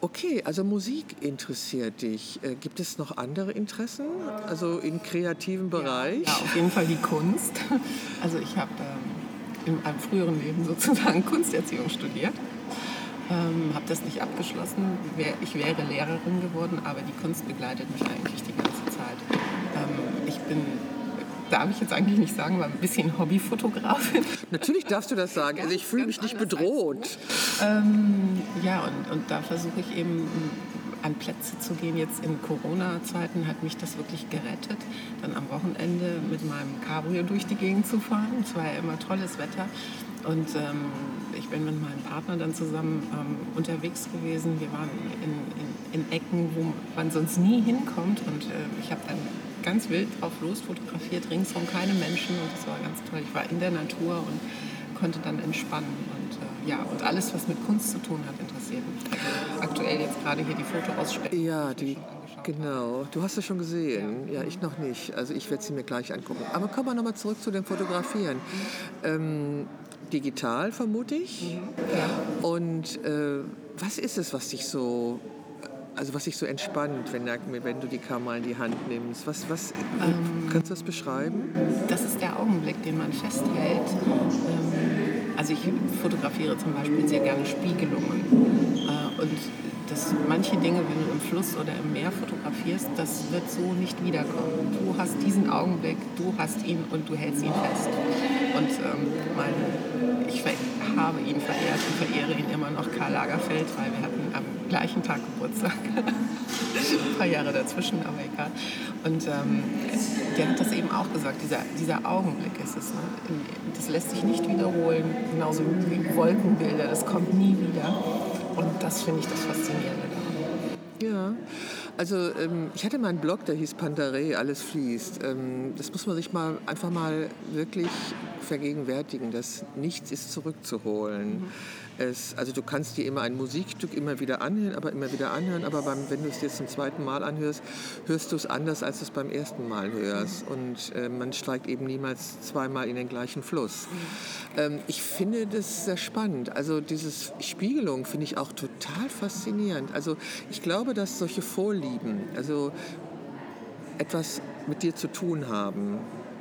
Okay, also Musik interessiert dich. Äh, gibt es noch andere Interessen, also im kreativen Bereich? Ja, ja auf jeden Fall die Kunst. Also ich habe ähm, in einem früheren Leben sozusagen Kunsterziehung studiert. Ähm, habe das nicht abgeschlossen. Ich wäre Lehrerin geworden, aber die Kunst begleitet mich eigentlich die ganze Zeit. Ähm, ich bin darf ich jetzt eigentlich nicht sagen, aber ein bisschen Hobbyfotografin. Natürlich darfst du das sagen. Also ich fühle mich nicht bedroht. Ähm, ja, und, und da versuche ich eben an Plätze zu gehen. Jetzt in Corona-Zeiten hat mich das wirklich gerettet, dann am Wochenende mit meinem Cabrio durch die Gegend zu fahren. Es war ja immer tolles Wetter. Und ähm, ich bin mit meinem Partner dann zusammen ähm, unterwegs gewesen. Wir waren in, in, in, Ecken, wo man sonst nie hinkommt. Und äh, ich habe dann ganz wild drauf los fotografiert, ringsherum keine Menschen. Und das war ganz toll. Ich war in der Natur und konnte dann entspannen. Und, äh, ja, und alles, was mit Kunst zu tun hat, interessiert mich. Aktuell jetzt gerade hier die Fotoausstellung. Ja, die, genau. Du hast es schon gesehen. Ja. ja, ich noch nicht. Also ich werde sie mir gleich angucken. Aber kommen wir nochmal zurück zu dem Fotografieren. Ähm, digital vermute ich. Mhm. Ja. Und äh, was ist es, was dich so also was dich so entspannt, wenn, wenn, du die Kamera in die Hand nimmst? Was, was, ähm, kannst du das beschreiben? Das ist der Augenblick, den man festhält. Ähm, also ich fotografiere zum Beispiel sehr gerne Spiegelungen. Äh, und dass manche Dinge, wenn du im Fluss oder im Meer fotografierst, das wird so nicht wiederkommen. Du hast diesen Augenblick, du hast ihn und du hältst ihn fest. Und ähm, mein, ich habe ihn verehrt und verehre ihn immer noch, Karl Lagerfeld, weil wir hatten am gleichen Tag Geburtstag. (laughs) Ein paar Jahre dazwischen, aber egal. Und ähm, der hat das eben auch gesagt, dieser, dieser Augenblick ist es. Ne? Das lässt sich nicht wiederholen, genauso wie Wolkenbilder, das kommt nie wieder. Und das finde ich das Faszinierende daran. Ja. Also ähm, ich hatte meinen Blog, der hieß Pandare, alles fließt. Ähm, das muss man sich mal einfach mal wirklich vergegenwärtigen, dass nichts ist zurückzuholen. Mhm. Es, also du kannst dir immer ein Musikstück immer wieder anhören, aber immer wieder anhören, aber beim, wenn du es dir zum zweiten Mal anhörst, hörst du es anders, als du es beim ersten Mal hörst. Und äh, man steigt eben niemals zweimal in den gleichen Fluss. Ähm, ich finde das sehr spannend. Also diese Spiegelung finde ich auch total faszinierend. Also ich glaube, dass solche Vorlieben, also etwas mit dir zu tun haben.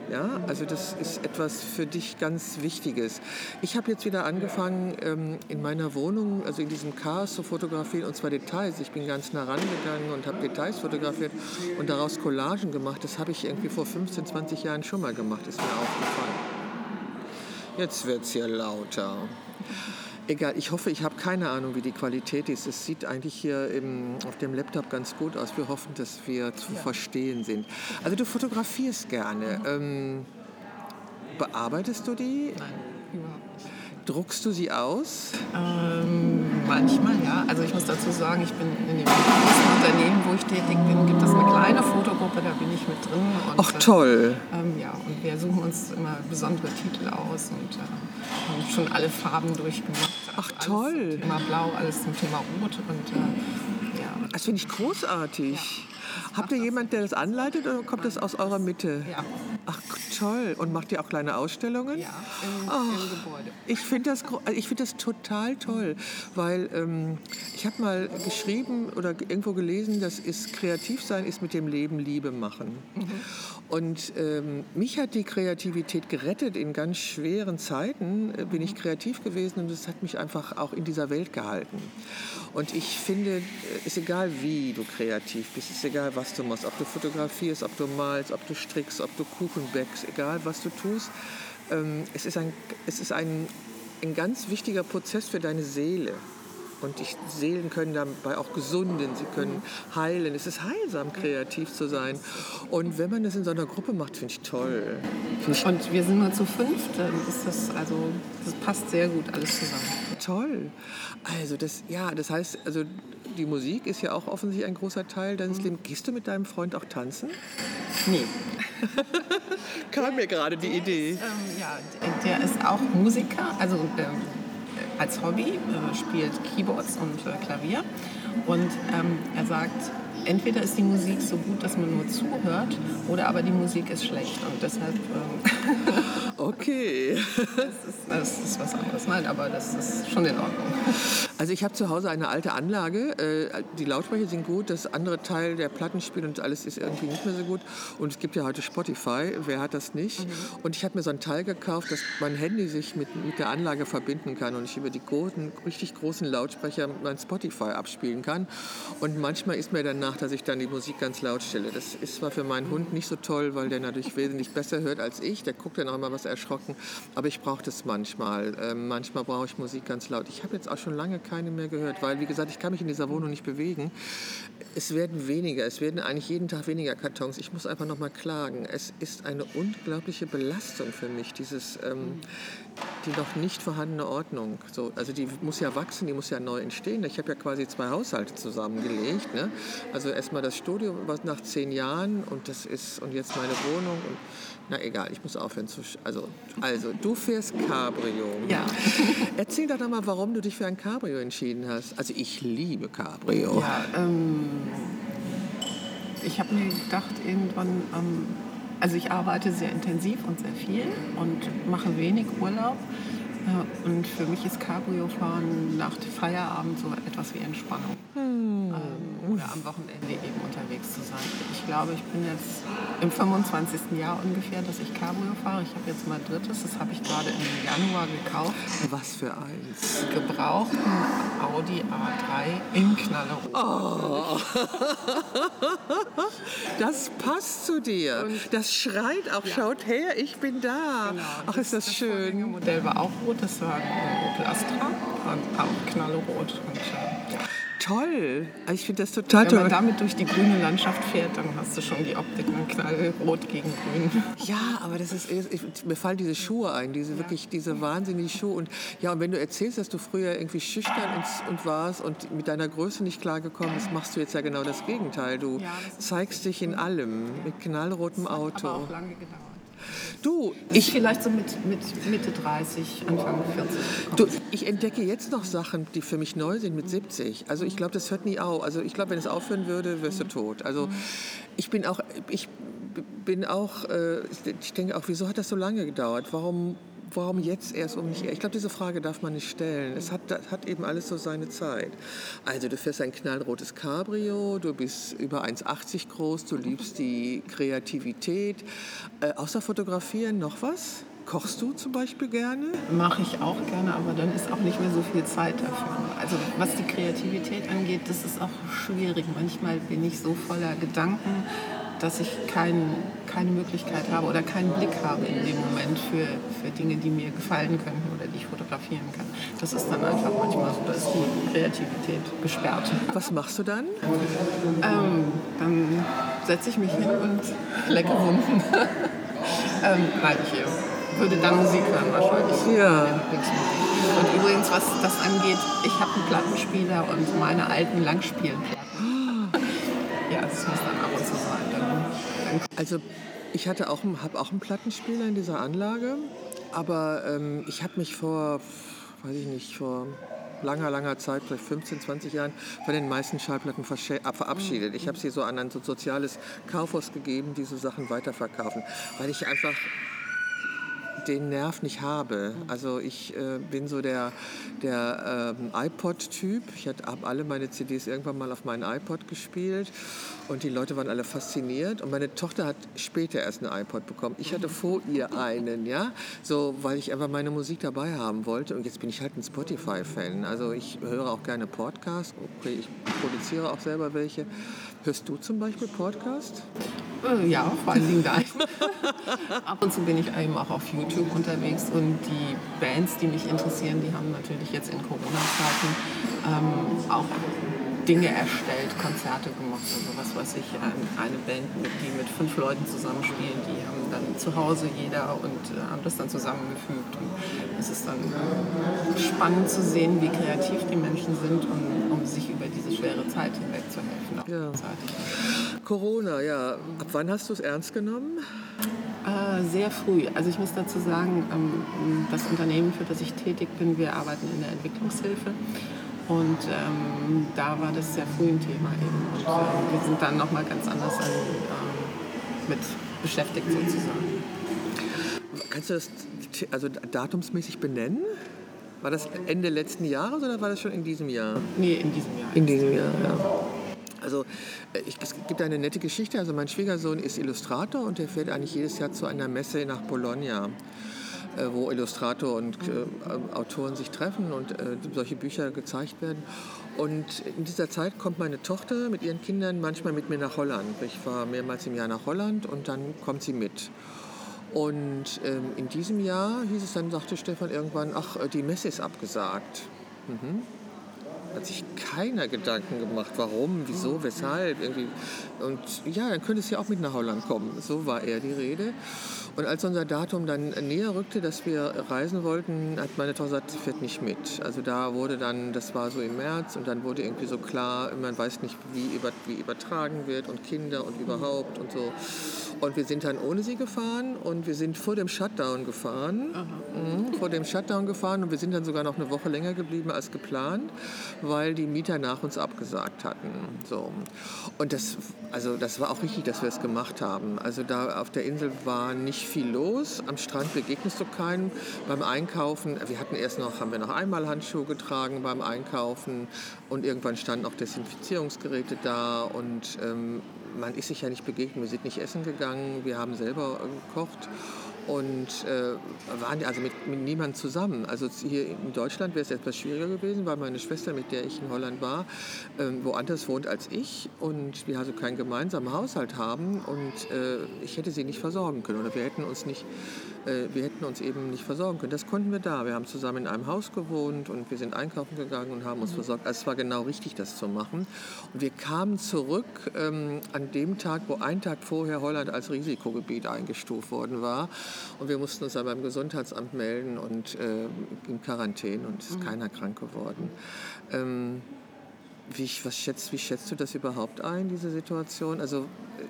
Ja, also das ist etwas für dich ganz Wichtiges. Ich habe jetzt wieder angefangen, ähm, in meiner Wohnung, also in diesem Chaos zu fotografieren, und zwar Details. Ich bin ganz nah rangegangen und habe Details fotografiert und daraus Collagen gemacht. Das habe ich irgendwie vor 15, 20 Jahren schon mal gemacht, ist mir aufgefallen. Jetzt wird es hier lauter. Egal, ich hoffe, ich habe keine Ahnung, wie die Qualität ist. Es sieht eigentlich hier im, auf dem Laptop ganz gut aus. Wir hoffen, dass wir zu ja. verstehen sind. Also du fotografierst gerne. Ähm, bearbeitest du die? Nein, überhaupt. Druckst du sie aus? Ähm, manchmal, ja. Also ich muss dazu sagen, ich bin in dem großen Unternehmen, wo ich tätig bin, gibt es eine kleine Fotogruppe, da bin ich mit drin. Und, Ach toll. Äh, ähm, ja, und wir suchen uns immer besondere Titel aus und äh, schon alle Farben durchgemacht. Ach toll. Alles zum Thema Blau, alles zum Thema Rot und äh, ja. Das finde ich großartig. Ja. Habt ihr jemanden, der das anleitet oder kommt das aus eurer Mitte? Ja. Ach toll. Und macht ihr auch kleine Ausstellungen? Ja, im, oh, im Gebäude. Ich finde das, find das total toll, weil ähm, ich habe mal geschrieben oder irgendwo gelesen, dass es kreativ sein ist mit dem Leben Liebe machen. Mhm. Und ähm, mich hat die Kreativität gerettet. In ganz schweren Zeiten äh, bin ich mhm. kreativ gewesen und es hat mich einfach auch in dieser Welt gehalten. Und ich finde, es äh, ist egal, wie du kreativ bist, es ist egal, was du machst, ob du fotografierst, ob du malst, ob du strickst, ob du Kuchen backst, egal was du tust. Ähm, es ist, ein, es ist ein, ein ganz wichtiger Prozess für deine Seele. Und die Seelen können dabei auch gesunden, sie können heilen. Es ist heilsam, kreativ zu sein. Und wenn man das in so einer Gruppe macht, finde ich toll. Find ich und wir sind nur zu fünf, dann ist das, also, das passt sehr gut alles zusammen. Toll. Also das, ja, das heißt, also die Musik ist ja auch offensichtlich ein großer Teil deines mhm. Lebens. Gehst du mit deinem Freund auch tanzen? Nee. (laughs) Kam mir gerade die Idee. Ist, ähm, ja, der ist auch Musiker, also ähm, als Hobby, äh, spielt Keyboards und äh, Klavier. Und ähm, er sagt, entweder ist die Musik so gut, dass man nur zuhört, oder aber die Musik ist schlecht. Und deshalb. Ähm, (laughs) (laughs) okay. das, ist, das ist was anderes. Nein, aber das ist schon in Ordnung. Also ich habe zu Hause eine alte Anlage. Äh, die Lautsprecher sind gut, das andere Teil der Plattenspiel und alles ist irgendwie nicht mehr so gut. Und es gibt ja heute Spotify, wer hat das nicht? Mhm. Und ich habe mir so ein Teil gekauft, dass mein Handy sich mit, mit der Anlage verbinden kann und ich über die großen, richtig großen Lautsprecher mein Spotify abspielen kann. Und manchmal ist mir danach, dass ich dann die Musik ganz laut stelle. Das ist zwar für meinen Hund nicht so toll, weil der natürlich wesentlich besser hört als ich. Der guckt dann auch immer was erschrocken. Aber ich brauche das manchmal. Ähm, manchmal brauche ich Musik ganz laut. Ich habe jetzt auch schon lange keine mehr gehört, weil, wie gesagt, ich kann mich in dieser Wohnung nicht bewegen. Es werden weniger, es werden eigentlich jeden Tag weniger Kartons. Ich muss einfach noch mal klagen. Es ist eine unglaubliche Belastung für mich, dieses, ähm, die noch nicht vorhandene Ordnung. So, also die muss ja wachsen, die muss ja neu entstehen. Ich habe ja quasi zwei Haushalte zusammengelegt. Ne? Also erstmal das Studio nach zehn Jahren und das ist und jetzt meine Wohnung. Und, na egal, ich muss aufhören zu. Also, also du fährst Cabrio. Ja. (laughs) Erzähl doch mal, warum du dich für ein Cabrio entschieden hast. Also ich liebe Cabrio. Ja, ähm, ich habe mir gedacht, irgendwann. Ähm, also ich arbeite sehr intensiv und sehr viel und mache wenig Urlaub. Und für mich ist Cabrio-Fahren nach Feierabend so etwas wie Entspannung. Hm. Ähm, oder am Wochenende eben unterwegs zu sein. Ich glaube, ich bin jetzt im 25. Jahr ungefähr, dass ich Cabrio fahre. Ich habe jetzt mein drittes, das habe ich gerade im Januar gekauft. Was für eins? Gebrauchten Audi A3 in Knallerot. Oh. Das passt zu dir. Und das schreit auch, ja. schaut her, ich bin da. Genau. Ach, ist das, das schön. Das Modell war auch rot, das war ein Opel Astra und auch knallerot. Und, äh, ja. Toll. Also ich finde das total toll. Wenn man damit durch die grüne Landschaft fährt, dann hast du schon die Optik von knallrot gegen grün. Ja, aber das ist, ich, mir fallen diese Schuhe ein, diese ja. wirklich diese wahnsinnigen Schuhe. Und ja, und wenn du erzählst, dass du früher irgendwie schüchtern und, und warst und mit deiner Größe nicht klargekommen bist, machst du jetzt ja genau das Gegenteil. Du ja, das zeigst dich in allem mit knallrotem Auto. Aber auch lange gedauert. Du, ich vielleicht so mit, mit Mitte 30, Anfang 40. Du, ich entdecke jetzt noch Sachen, die für mich neu sind mit 70. Also ich glaube, das hört nie auf. Also ich glaube, wenn es aufhören würde, wirst du tot. Also ich bin auch, ich bin auch, äh, ich denke auch, wieso hat das so lange gedauert? Warum warum jetzt erst um nicht Ich glaube, diese Frage darf man nicht stellen. Es hat, hat eben alles so seine Zeit. Also du fährst ein knallrotes Cabrio, du bist über 1,80 groß, du liebst die Kreativität. Äh, außer Fotografieren noch was? Kochst du zum Beispiel gerne? Mache ich auch gerne, aber dann ist auch nicht mehr so viel Zeit dafür. Also was die Kreativität angeht, das ist auch schwierig. Manchmal bin ich so voller Gedanken, dass ich kein, keine Möglichkeit habe oder keinen Blick habe in dem Moment für, für Dinge, die mir gefallen könnten oder die ich fotografieren kann. Das ist dann einfach manchmal so, da ist die Kreativität gesperrt. Was machst du dann? Ähm, dann setze ich mich hin und lecke Wunden. (laughs) ähm, nein, ich würde dann Musik hören wahrscheinlich. Ja. Und übrigens, was das angeht, ich habe einen Plattenspieler und meine alten Langspielplatten. ja, das muss dann ab sein. Also ich hatte auch, habe auch einen Plattenspieler in dieser Anlage. aber ähm, ich habe mich vor, weiß ich nicht, vor langer, langer Zeit, vielleicht 15, 20 Jahren, von den meisten Schallplatten äh, verabschiedet. Ich habe sie so an ein soziales Kaufhaus gegeben, die so Sachen weiterverkaufen, weil ich einfach den Nerv nicht habe. Also ich äh, bin so der, der ähm, iPod-Typ. Ich habe alle meine CDs irgendwann mal auf meinen iPod gespielt und die Leute waren alle fasziniert. Und meine Tochter hat später erst einen iPod bekommen. Ich hatte vor ihr einen, ja, so weil ich einfach meine Musik dabei haben wollte. Und jetzt bin ich halt ein Spotify-Fan. Also ich höre auch gerne Podcasts. Okay, ich produziere auch selber welche. Hörst du zum Beispiel Podcast? Äh, ja, vor allen Dingen da. (laughs) Ab und zu bin ich eben auch auf YouTube unterwegs und die Bands, die mich interessieren, die haben natürlich jetzt in Corona-Zeiten ähm, auch Dinge erstellt, Konzerte gemacht. Also was weiß ich, eine Band, die mit fünf Leuten zusammenspielen, die haben dann zu Hause jeder und äh, haben das dann zusammengefügt. Und es ist dann äh, spannend zu sehen, wie kreativ die Menschen sind, um, um sich über diese schwere Zeit hinweg zu helfen. Ja. Corona, ja. Ab wann hast du es ernst genommen? Äh, sehr früh. Also ich muss dazu sagen, ähm, das Unternehmen, für das ich tätig bin, wir arbeiten in der Entwicklungshilfe. Und ähm, da war das sehr früh ein Thema eben. Und äh, wir sind dann nochmal ganz anders an, ähm, mit beschäftigt sozusagen. Kannst du das also datumsmäßig benennen? War das Ende letzten Jahres oder war das schon in diesem Jahr? Nee, in diesem Jahr. In diesem Jahr, ja. Also äh, ich, es gibt eine nette Geschichte. Also mein Schwiegersohn ist Illustrator und der fährt eigentlich jedes Jahr zu einer Messe nach Bologna. Äh, wo Illustrator und äh, Autoren sich treffen und äh, solche Bücher gezeigt werden. Und in dieser Zeit kommt meine Tochter mit ihren Kindern manchmal mit mir nach Holland. Ich war mehrmals im Jahr nach Holland und dann kommt sie mit. Und ähm, in diesem Jahr hieß es dann, sagte Stefan irgendwann, ach, äh, die Messe ist abgesagt. Mhm hat sich keiner Gedanken gemacht, warum, wieso, weshalb. Irgendwie. Und ja, dann könnte es ja auch mit nach Holland kommen. So war eher die Rede. Und als unser Datum dann näher rückte, dass wir reisen wollten, hat meine Tochter gesagt, sie fährt nicht mit. Also da wurde dann, das war so im März, und dann wurde irgendwie so klar, man weiß nicht, wie, über, wie übertragen wird und Kinder und überhaupt und so. Und wir sind dann ohne sie gefahren und wir sind vor dem Shutdown gefahren. Mhm, vor dem Shutdown gefahren und wir sind dann sogar noch eine Woche länger geblieben als geplant, weil die Mieter nach uns abgesagt hatten. So. Und das, also das war auch richtig, dass wir es gemacht haben. Also da auf der Insel war nicht viel los. Am Strand begegnest du keinen. Beim Einkaufen, wir hatten erst noch, haben wir noch einmal Handschuhe getragen beim Einkaufen und irgendwann standen auch Desinfizierungsgeräte da und ähm, man ist sich ja nicht begegnet. Wir sind nicht essen gegangen, wir haben selber gekocht und äh, waren also mit, mit niemandem zusammen. Also hier in Deutschland wäre es etwas schwieriger gewesen, weil meine Schwester, mit der ich in Holland war, äh, woanders wohnt als ich. Und wir also keinen gemeinsamen Haushalt haben. Und äh, ich hätte sie nicht versorgen können. Oder wir hätten uns nicht äh, wir hätten uns eben nicht versorgen können. Das konnten wir da. Wir haben zusammen in einem Haus gewohnt und wir sind einkaufen gegangen und haben uns mhm. versorgt. Also es war genau richtig, das zu machen. Und wir kamen zurück ähm, an dem Tag, wo ein Tag vorher Holland als Risikogebiet eingestuft worden war. Und wir mussten uns dann beim Gesundheitsamt melden und äh, in Quarantäne und es ist mhm. keiner krank geworden. Ähm, wie, was schätzt, wie schätzt du das überhaupt ein, diese Situation? Also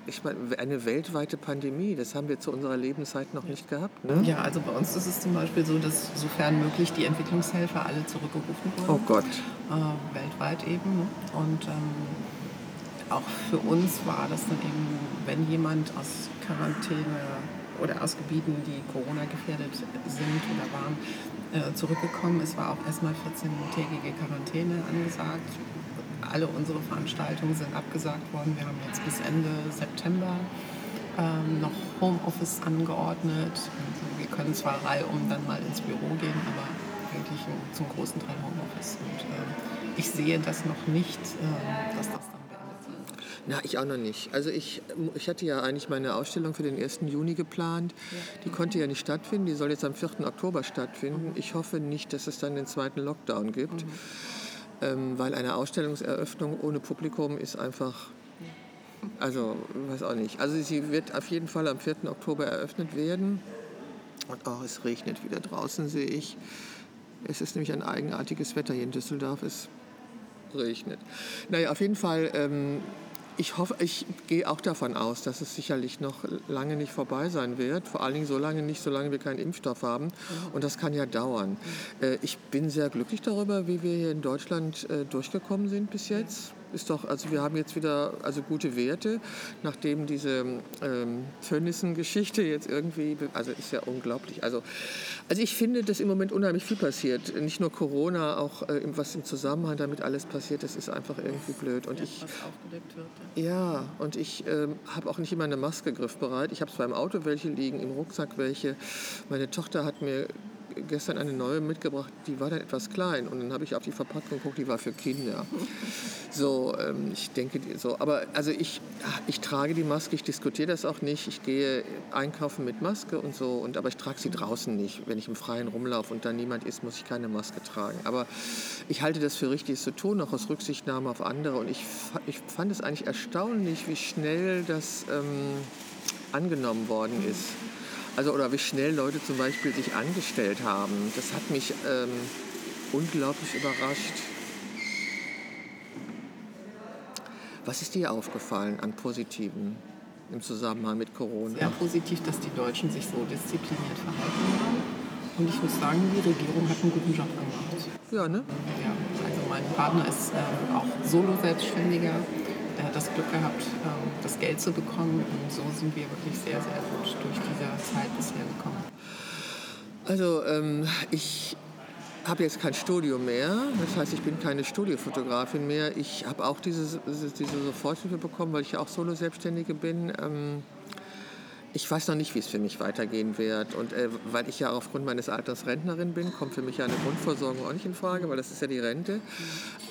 ich meine, eine weltweite Pandemie, das haben wir zu unserer Lebenszeit noch nicht gehabt. Ne? Ja, also bei uns ist es zum Beispiel so, dass sofern möglich die Entwicklungshelfer alle zurückgerufen wurden. Oh Gott. Äh, weltweit eben. Ne? Und ähm, auch für uns war das dann eben, wenn jemand aus Quarantäne oder aus Gebieten, die Corona gefährdet sind oder waren, äh, zurückgekommen ist, war auch erstmal 14-tägige Quarantäne angesagt alle unsere Veranstaltungen sind abgesagt worden. Wir haben jetzt bis Ende September ähm, noch Homeoffice angeordnet. Wir können zwar reihum dann mal ins Büro gehen, aber eigentlich zum großen Teil Homeoffice. Und äh, ich sehe das noch nicht, äh, dass das dann. Na, ich auch noch nicht. Also ich, ich hatte ja eigentlich meine Ausstellung für den 1. Juni geplant. Die konnte ja nicht stattfinden. Die soll jetzt am 4. Oktober stattfinden. Ich hoffe nicht, dass es dann den zweiten Lockdown gibt. Mhm ähm, weil eine Ausstellungseröffnung ohne Publikum ist einfach, also weiß auch nicht. Also sie wird auf jeden Fall am 4. Oktober eröffnet werden. Und auch es regnet wieder draußen, sehe ich. Es ist nämlich ein eigenartiges Wetter hier in Düsseldorf. Es regnet. Naja, auf jeden Fall ähm, ich hoffe, ich gehe auch davon aus, dass es sicherlich noch lange nicht vorbei sein wird. Vor allen Dingen so lange nicht, solange wir keinen Impfstoff haben. Und das kann ja dauern. Äh, ich bin sehr glücklich darüber, wie wir hier in Deutschland äh, durchgekommen sind bis jetzt ist doch, also wir haben jetzt wieder also gute Werte, nachdem diese ähm, Tönnissen-Geschichte jetzt irgendwie, also ist ja unglaublich. Also, also ich finde, dass im Moment unheimlich viel passiert. Nicht nur Corona, auch äh, was im Zusammenhang damit alles passiert, das ist einfach irgendwie blöd. Und ich, ja, und ich ähm, habe auch nicht immer eine Maske griffbereit. Ich habe zwar im Auto welche liegen, im Rucksack welche. Meine Tochter hat mir gestern eine neue mitgebracht, die war dann etwas klein. Und dann habe ich auf die Verpackung geguckt, die war für Kinder. So, ähm, ich denke, so. Aber also ich, ich trage die Maske, ich diskutiere das auch nicht. Ich gehe einkaufen mit Maske und so. Und, aber ich trage sie draußen nicht. Wenn ich im Freien rumlaufe und da niemand ist, muss ich keine Maske tragen. Aber ich halte das für richtig zu tun, auch aus Rücksichtnahme auf andere. Und ich, ich fand es eigentlich erstaunlich, wie schnell das ähm, angenommen worden ist. Also oder wie schnell Leute zum Beispiel sich angestellt haben. Das hat mich ähm, unglaublich überrascht. Was ist dir aufgefallen an Positiven im Zusammenhang mit Corona? Sehr positiv, dass die Deutschen sich so diszipliniert verhalten haben. Und ich muss sagen, die Regierung hat einen guten Job gemacht. Ja, ne? Ja, also mein Partner ist ähm, auch Solo-Selbstständiger er hat das Glück gehabt, ähm, das Geld zu bekommen. Und so sind wir wirklich sehr, sehr gut durch diese Zeit bisher gekommen. Also ähm, ich habe jetzt kein Studio mehr. Das heißt, ich bin keine Studiofotografin mehr. Ich habe auch diese, diese Soforthilfe bekommen, weil ich auch Solo-Selbstständige bin. Ähm, ich weiß noch nicht, wie es für mich weitergehen wird. Und äh, weil ich ja aufgrund meines Alters Rentnerin bin, kommt für mich ja eine Grundversorgung auch nicht in Frage, weil das ist ja die Rente.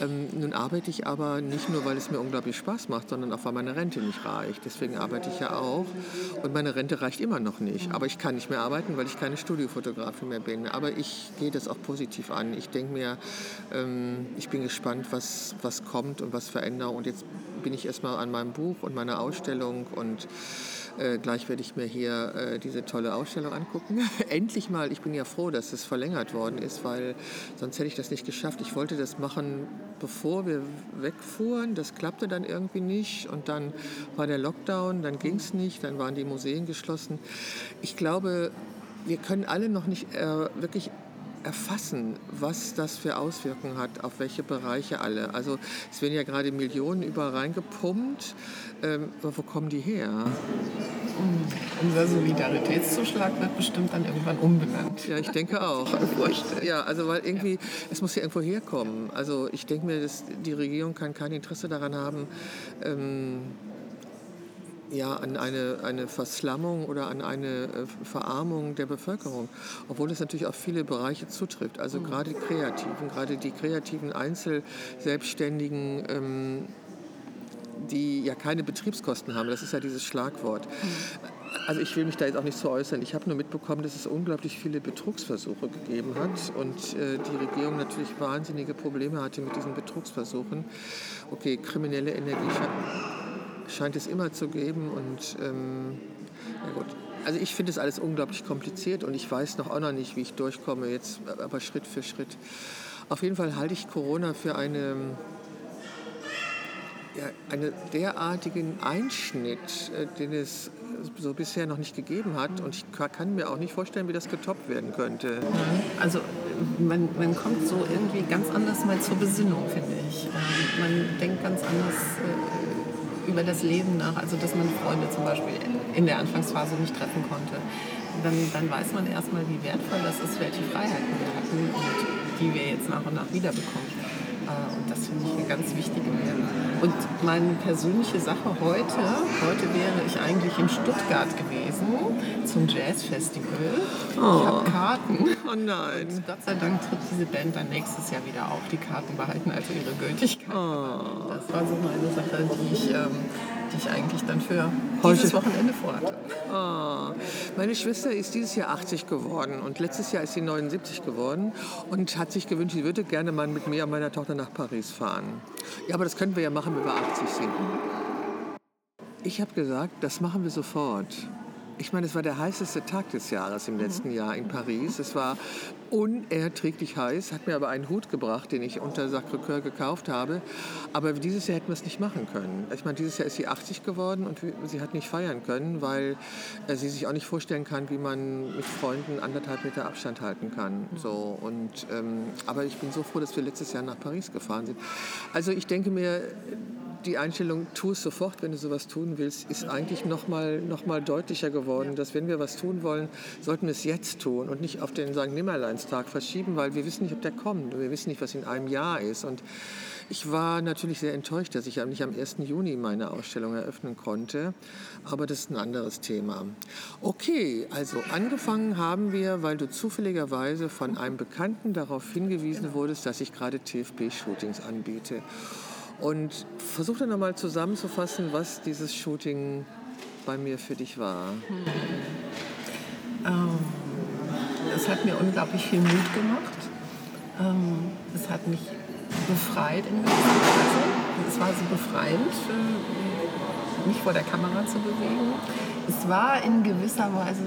Ähm, nun arbeite ich aber nicht nur, weil es mir unglaublich Spaß macht, sondern auch, weil meine Rente nicht reicht. Deswegen arbeite ich ja auch. Und meine Rente reicht immer noch nicht. Aber ich kann nicht mehr arbeiten, weil ich keine Studiofotografin mehr bin. Aber ich gehe das auch positiv an. Ich denke mir, ähm, ich bin gespannt, was, was kommt und was Veränderung. Und jetzt bin ich erstmal an meinem Buch und meiner Ausstellung und äh, gleich werde ich mir hier äh, diese tolle Ausstellung angucken. (laughs) Endlich mal, ich bin ja froh, dass es verlängert worden ist, weil sonst hätte ich das nicht geschafft. Ich wollte das machen, bevor wir wegfuhren. Das klappte dann irgendwie nicht und dann war der Lockdown, dann ging es nicht, dann waren die Museen geschlossen. Ich glaube, wir können alle noch nicht äh, wirklich erfassen, was das für Auswirkungen hat, auf welche Bereiche alle. Also es werden ja gerade Millionen überall reingepumpt. Ähm, wo kommen die her? Unser Solidaritätszuschlag wird bestimmt dann irgendwann umbenannt. Ja, ich denke auch. (laughs) ja, also weil irgendwie, es muss ja irgendwo herkommen. Also ich denke mir, dass die Regierung kann kein Interesse daran haben, ähm, ja, an eine, eine Verslammung oder an eine äh, Verarmung der Bevölkerung, obwohl es natürlich auf viele Bereiche zutrifft. Also mhm. gerade die Kreativen, gerade die kreativen Einzelselbstständigen, ähm, die ja keine Betriebskosten haben, das ist ja dieses Schlagwort. Mhm. Also ich will mich da jetzt auch nicht so äußern. Ich habe nur mitbekommen, dass es unglaublich viele Betrugsversuche gegeben hat und äh, die Regierung natürlich wahnsinnige Probleme hatte mit diesen Betrugsversuchen. Okay, kriminelle Energie scheint es immer zu geben. Und ähm, ja gut. Also ich finde es alles unglaublich kompliziert und ich weiß noch auch noch nicht, wie ich durchkomme, jetzt aber Schritt für Schritt. Auf jeden Fall halte ich Corona für eine, ja, einen derartigen Einschnitt, äh, den es so bisher noch nicht gegeben hat. Und ich kann mir auch nicht vorstellen, wie das getoppt werden könnte. Also man, man kommt so irgendwie ganz anders mal zur Besinnung, finde ich. Ähm, man denkt ganz anders äh, über das Leben nach, also dass man Freunde zum Beispiel in der Anfangsphase nicht treffen konnte. Dann, dann weiß man erstmal, wie wertvoll das ist, welche Freiheiten wir hatten und die wir jetzt nach und nach wiederbekommen. Und das finde ich eine ganz wichtige Wert. Und meine persönliche Sache heute, heute wäre ich eigentlich in Stuttgart gewesen zum Jazzfestival. Oh. Ich habe Karten. Oh nein. Und Gott sei Dank tritt diese Band dann nächstes Jahr wieder auf. Die Karten behalten also ihre Gültigkeit. Oh. Das war so meine Sache, die ich, ähm, die ich eigentlich dann für dieses Wochenende vorhatte. Oh. Meine Schwester ist dieses Jahr 80 geworden und letztes Jahr ist sie 79 geworden und hat sich gewünscht, sie würde gerne mal mit mir und meiner Tochter nach Paris fahren. Ja, aber das können wir ja machen, wenn wir 80 sind. Ich habe gesagt, das machen wir sofort. Ich meine, es war der heißeste Tag des Jahres im letzten Jahr in Paris. Es war unerträglich heiß, hat mir aber einen Hut gebracht, den ich unter Sacré-Cœur gekauft habe. Aber dieses Jahr hätten wir es nicht machen können. Ich meine, dieses Jahr ist sie 80 geworden und sie hat nicht feiern können, weil äh, sie sich auch nicht vorstellen kann, wie man mit Freunden anderthalb Meter Abstand halten kann. So, und, ähm, aber ich bin so froh, dass wir letztes Jahr nach Paris gefahren sind. Also ich denke mir, die Einstellung, tu es sofort, wenn du sowas tun willst, ist eigentlich noch mal, noch mal deutlicher geworden, dass wenn wir was tun wollen, sollten wir es jetzt tun und nicht auf den St. Nimmerleinstag verschieben, weil wir wissen nicht, ob der kommt. Wir wissen nicht, was in einem Jahr ist. Und ich war natürlich sehr enttäuscht, dass ich nicht am 1. Juni meine Ausstellung eröffnen konnte, aber das ist ein anderes Thema. Okay, also angefangen haben wir, weil du zufälligerweise von einem Bekannten darauf hingewiesen wurdest, dass ich gerade TFP-Shootings anbiete. Und versuch dann nochmal zusammenzufassen, was dieses Shooting bei mir für dich war. Ähm, es hat mir unglaublich viel Mut gemacht. Ähm, es hat mich befreit in gewisser Weise. Es war so befreiend, mich vor der Kamera zu bewegen. Es war in gewisser Weise,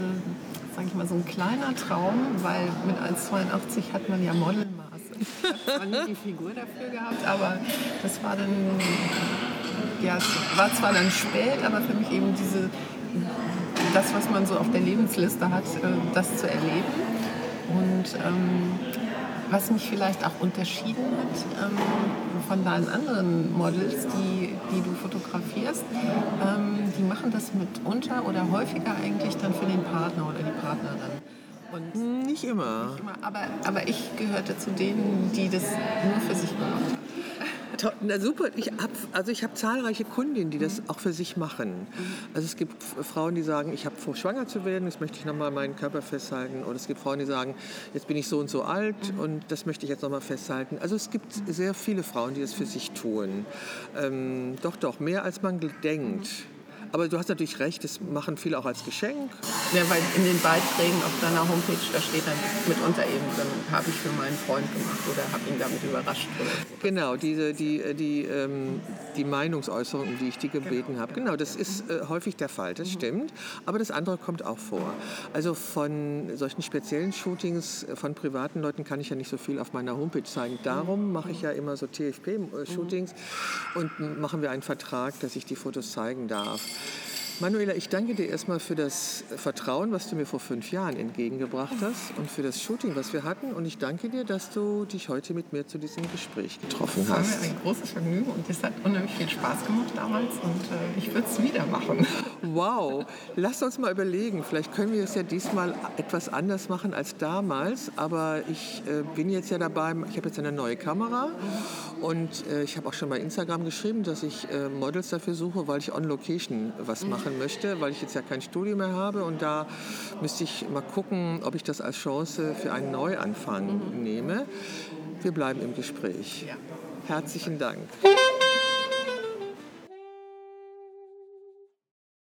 sage ich mal, so ein kleiner Traum, weil mit 1,82 hat man ja Model ich habe nie die Figur dafür gehabt, aber das war dann, ja, es war zwar dann spät, aber für mich eben diese, das, was man so auf der Lebensliste hat, äh, das zu erleben. Und ähm, was mich vielleicht auch unterschieden hat ähm, von deinen anderen Models, die, die du fotografierst, ähm, die machen das mitunter oder häufiger eigentlich dann für den Partner oder die Partnerin. Und nicht immer. Nicht immer aber, aber ich gehörte zu denen, die das nur für sich gemacht haben. Na super, ich habe also hab zahlreiche Kundinnen, die das auch für sich machen. Also es gibt Frauen, die sagen, ich habe vor, schwanger zu werden, jetzt möchte ich nochmal meinen Körper festhalten. Oder es gibt Frauen, die sagen, jetzt bin ich so und so alt und das möchte ich jetzt nochmal festhalten. Also es gibt sehr viele Frauen, die das für sich tun. Ähm, doch, doch, mehr als man denkt. Aber du hast natürlich recht, das machen viele auch als Geschenk. Ja, weil in den Beiträgen auf deiner Homepage, da steht dann mitunter eben, dann habe ich für meinen Freund gemacht oder habe ihn damit überrascht. Oder so. Genau, diese, die, die, ähm, die Meinungsäußerung, um die ich dich gebeten genau. habe. Genau, das ist äh, häufig der Fall, das mhm. stimmt. Aber das andere kommt auch vor. Also von solchen speziellen Shootings äh, von privaten Leuten kann ich ja nicht so viel auf meiner Homepage zeigen. Darum mache ich ja immer so TFP-Shootings mhm. und machen wir einen Vertrag, dass ich die Fotos zeigen darf. Manuela, ich danke dir erstmal für das Vertrauen, was du mir vor fünf Jahren entgegengebracht hast und für das Shooting, was wir hatten. Und ich danke dir, dass du dich heute mit mir zu diesem Gespräch getroffen hast. Das war mir ein großes Vergnügen und es hat unheimlich viel Spaß gemacht damals und äh, ich würde es wieder machen. (laughs) Wow, lass uns mal überlegen. Vielleicht können wir es ja diesmal etwas anders machen als damals. Aber ich äh, bin jetzt ja dabei, ich habe jetzt eine neue Kamera und äh, ich habe auch schon bei Instagram geschrieben, dass ich äh, Models dafür suche, weil ich on Location was mache machen möchte, weil ich jetzt ja kein Studio mehr habe und da müsste ich mal gucken, ob ich das als Chance für einen Neuanfang mhm. nehme. Wir bleiben im Gespräch. Ja. Herzlichen Dank.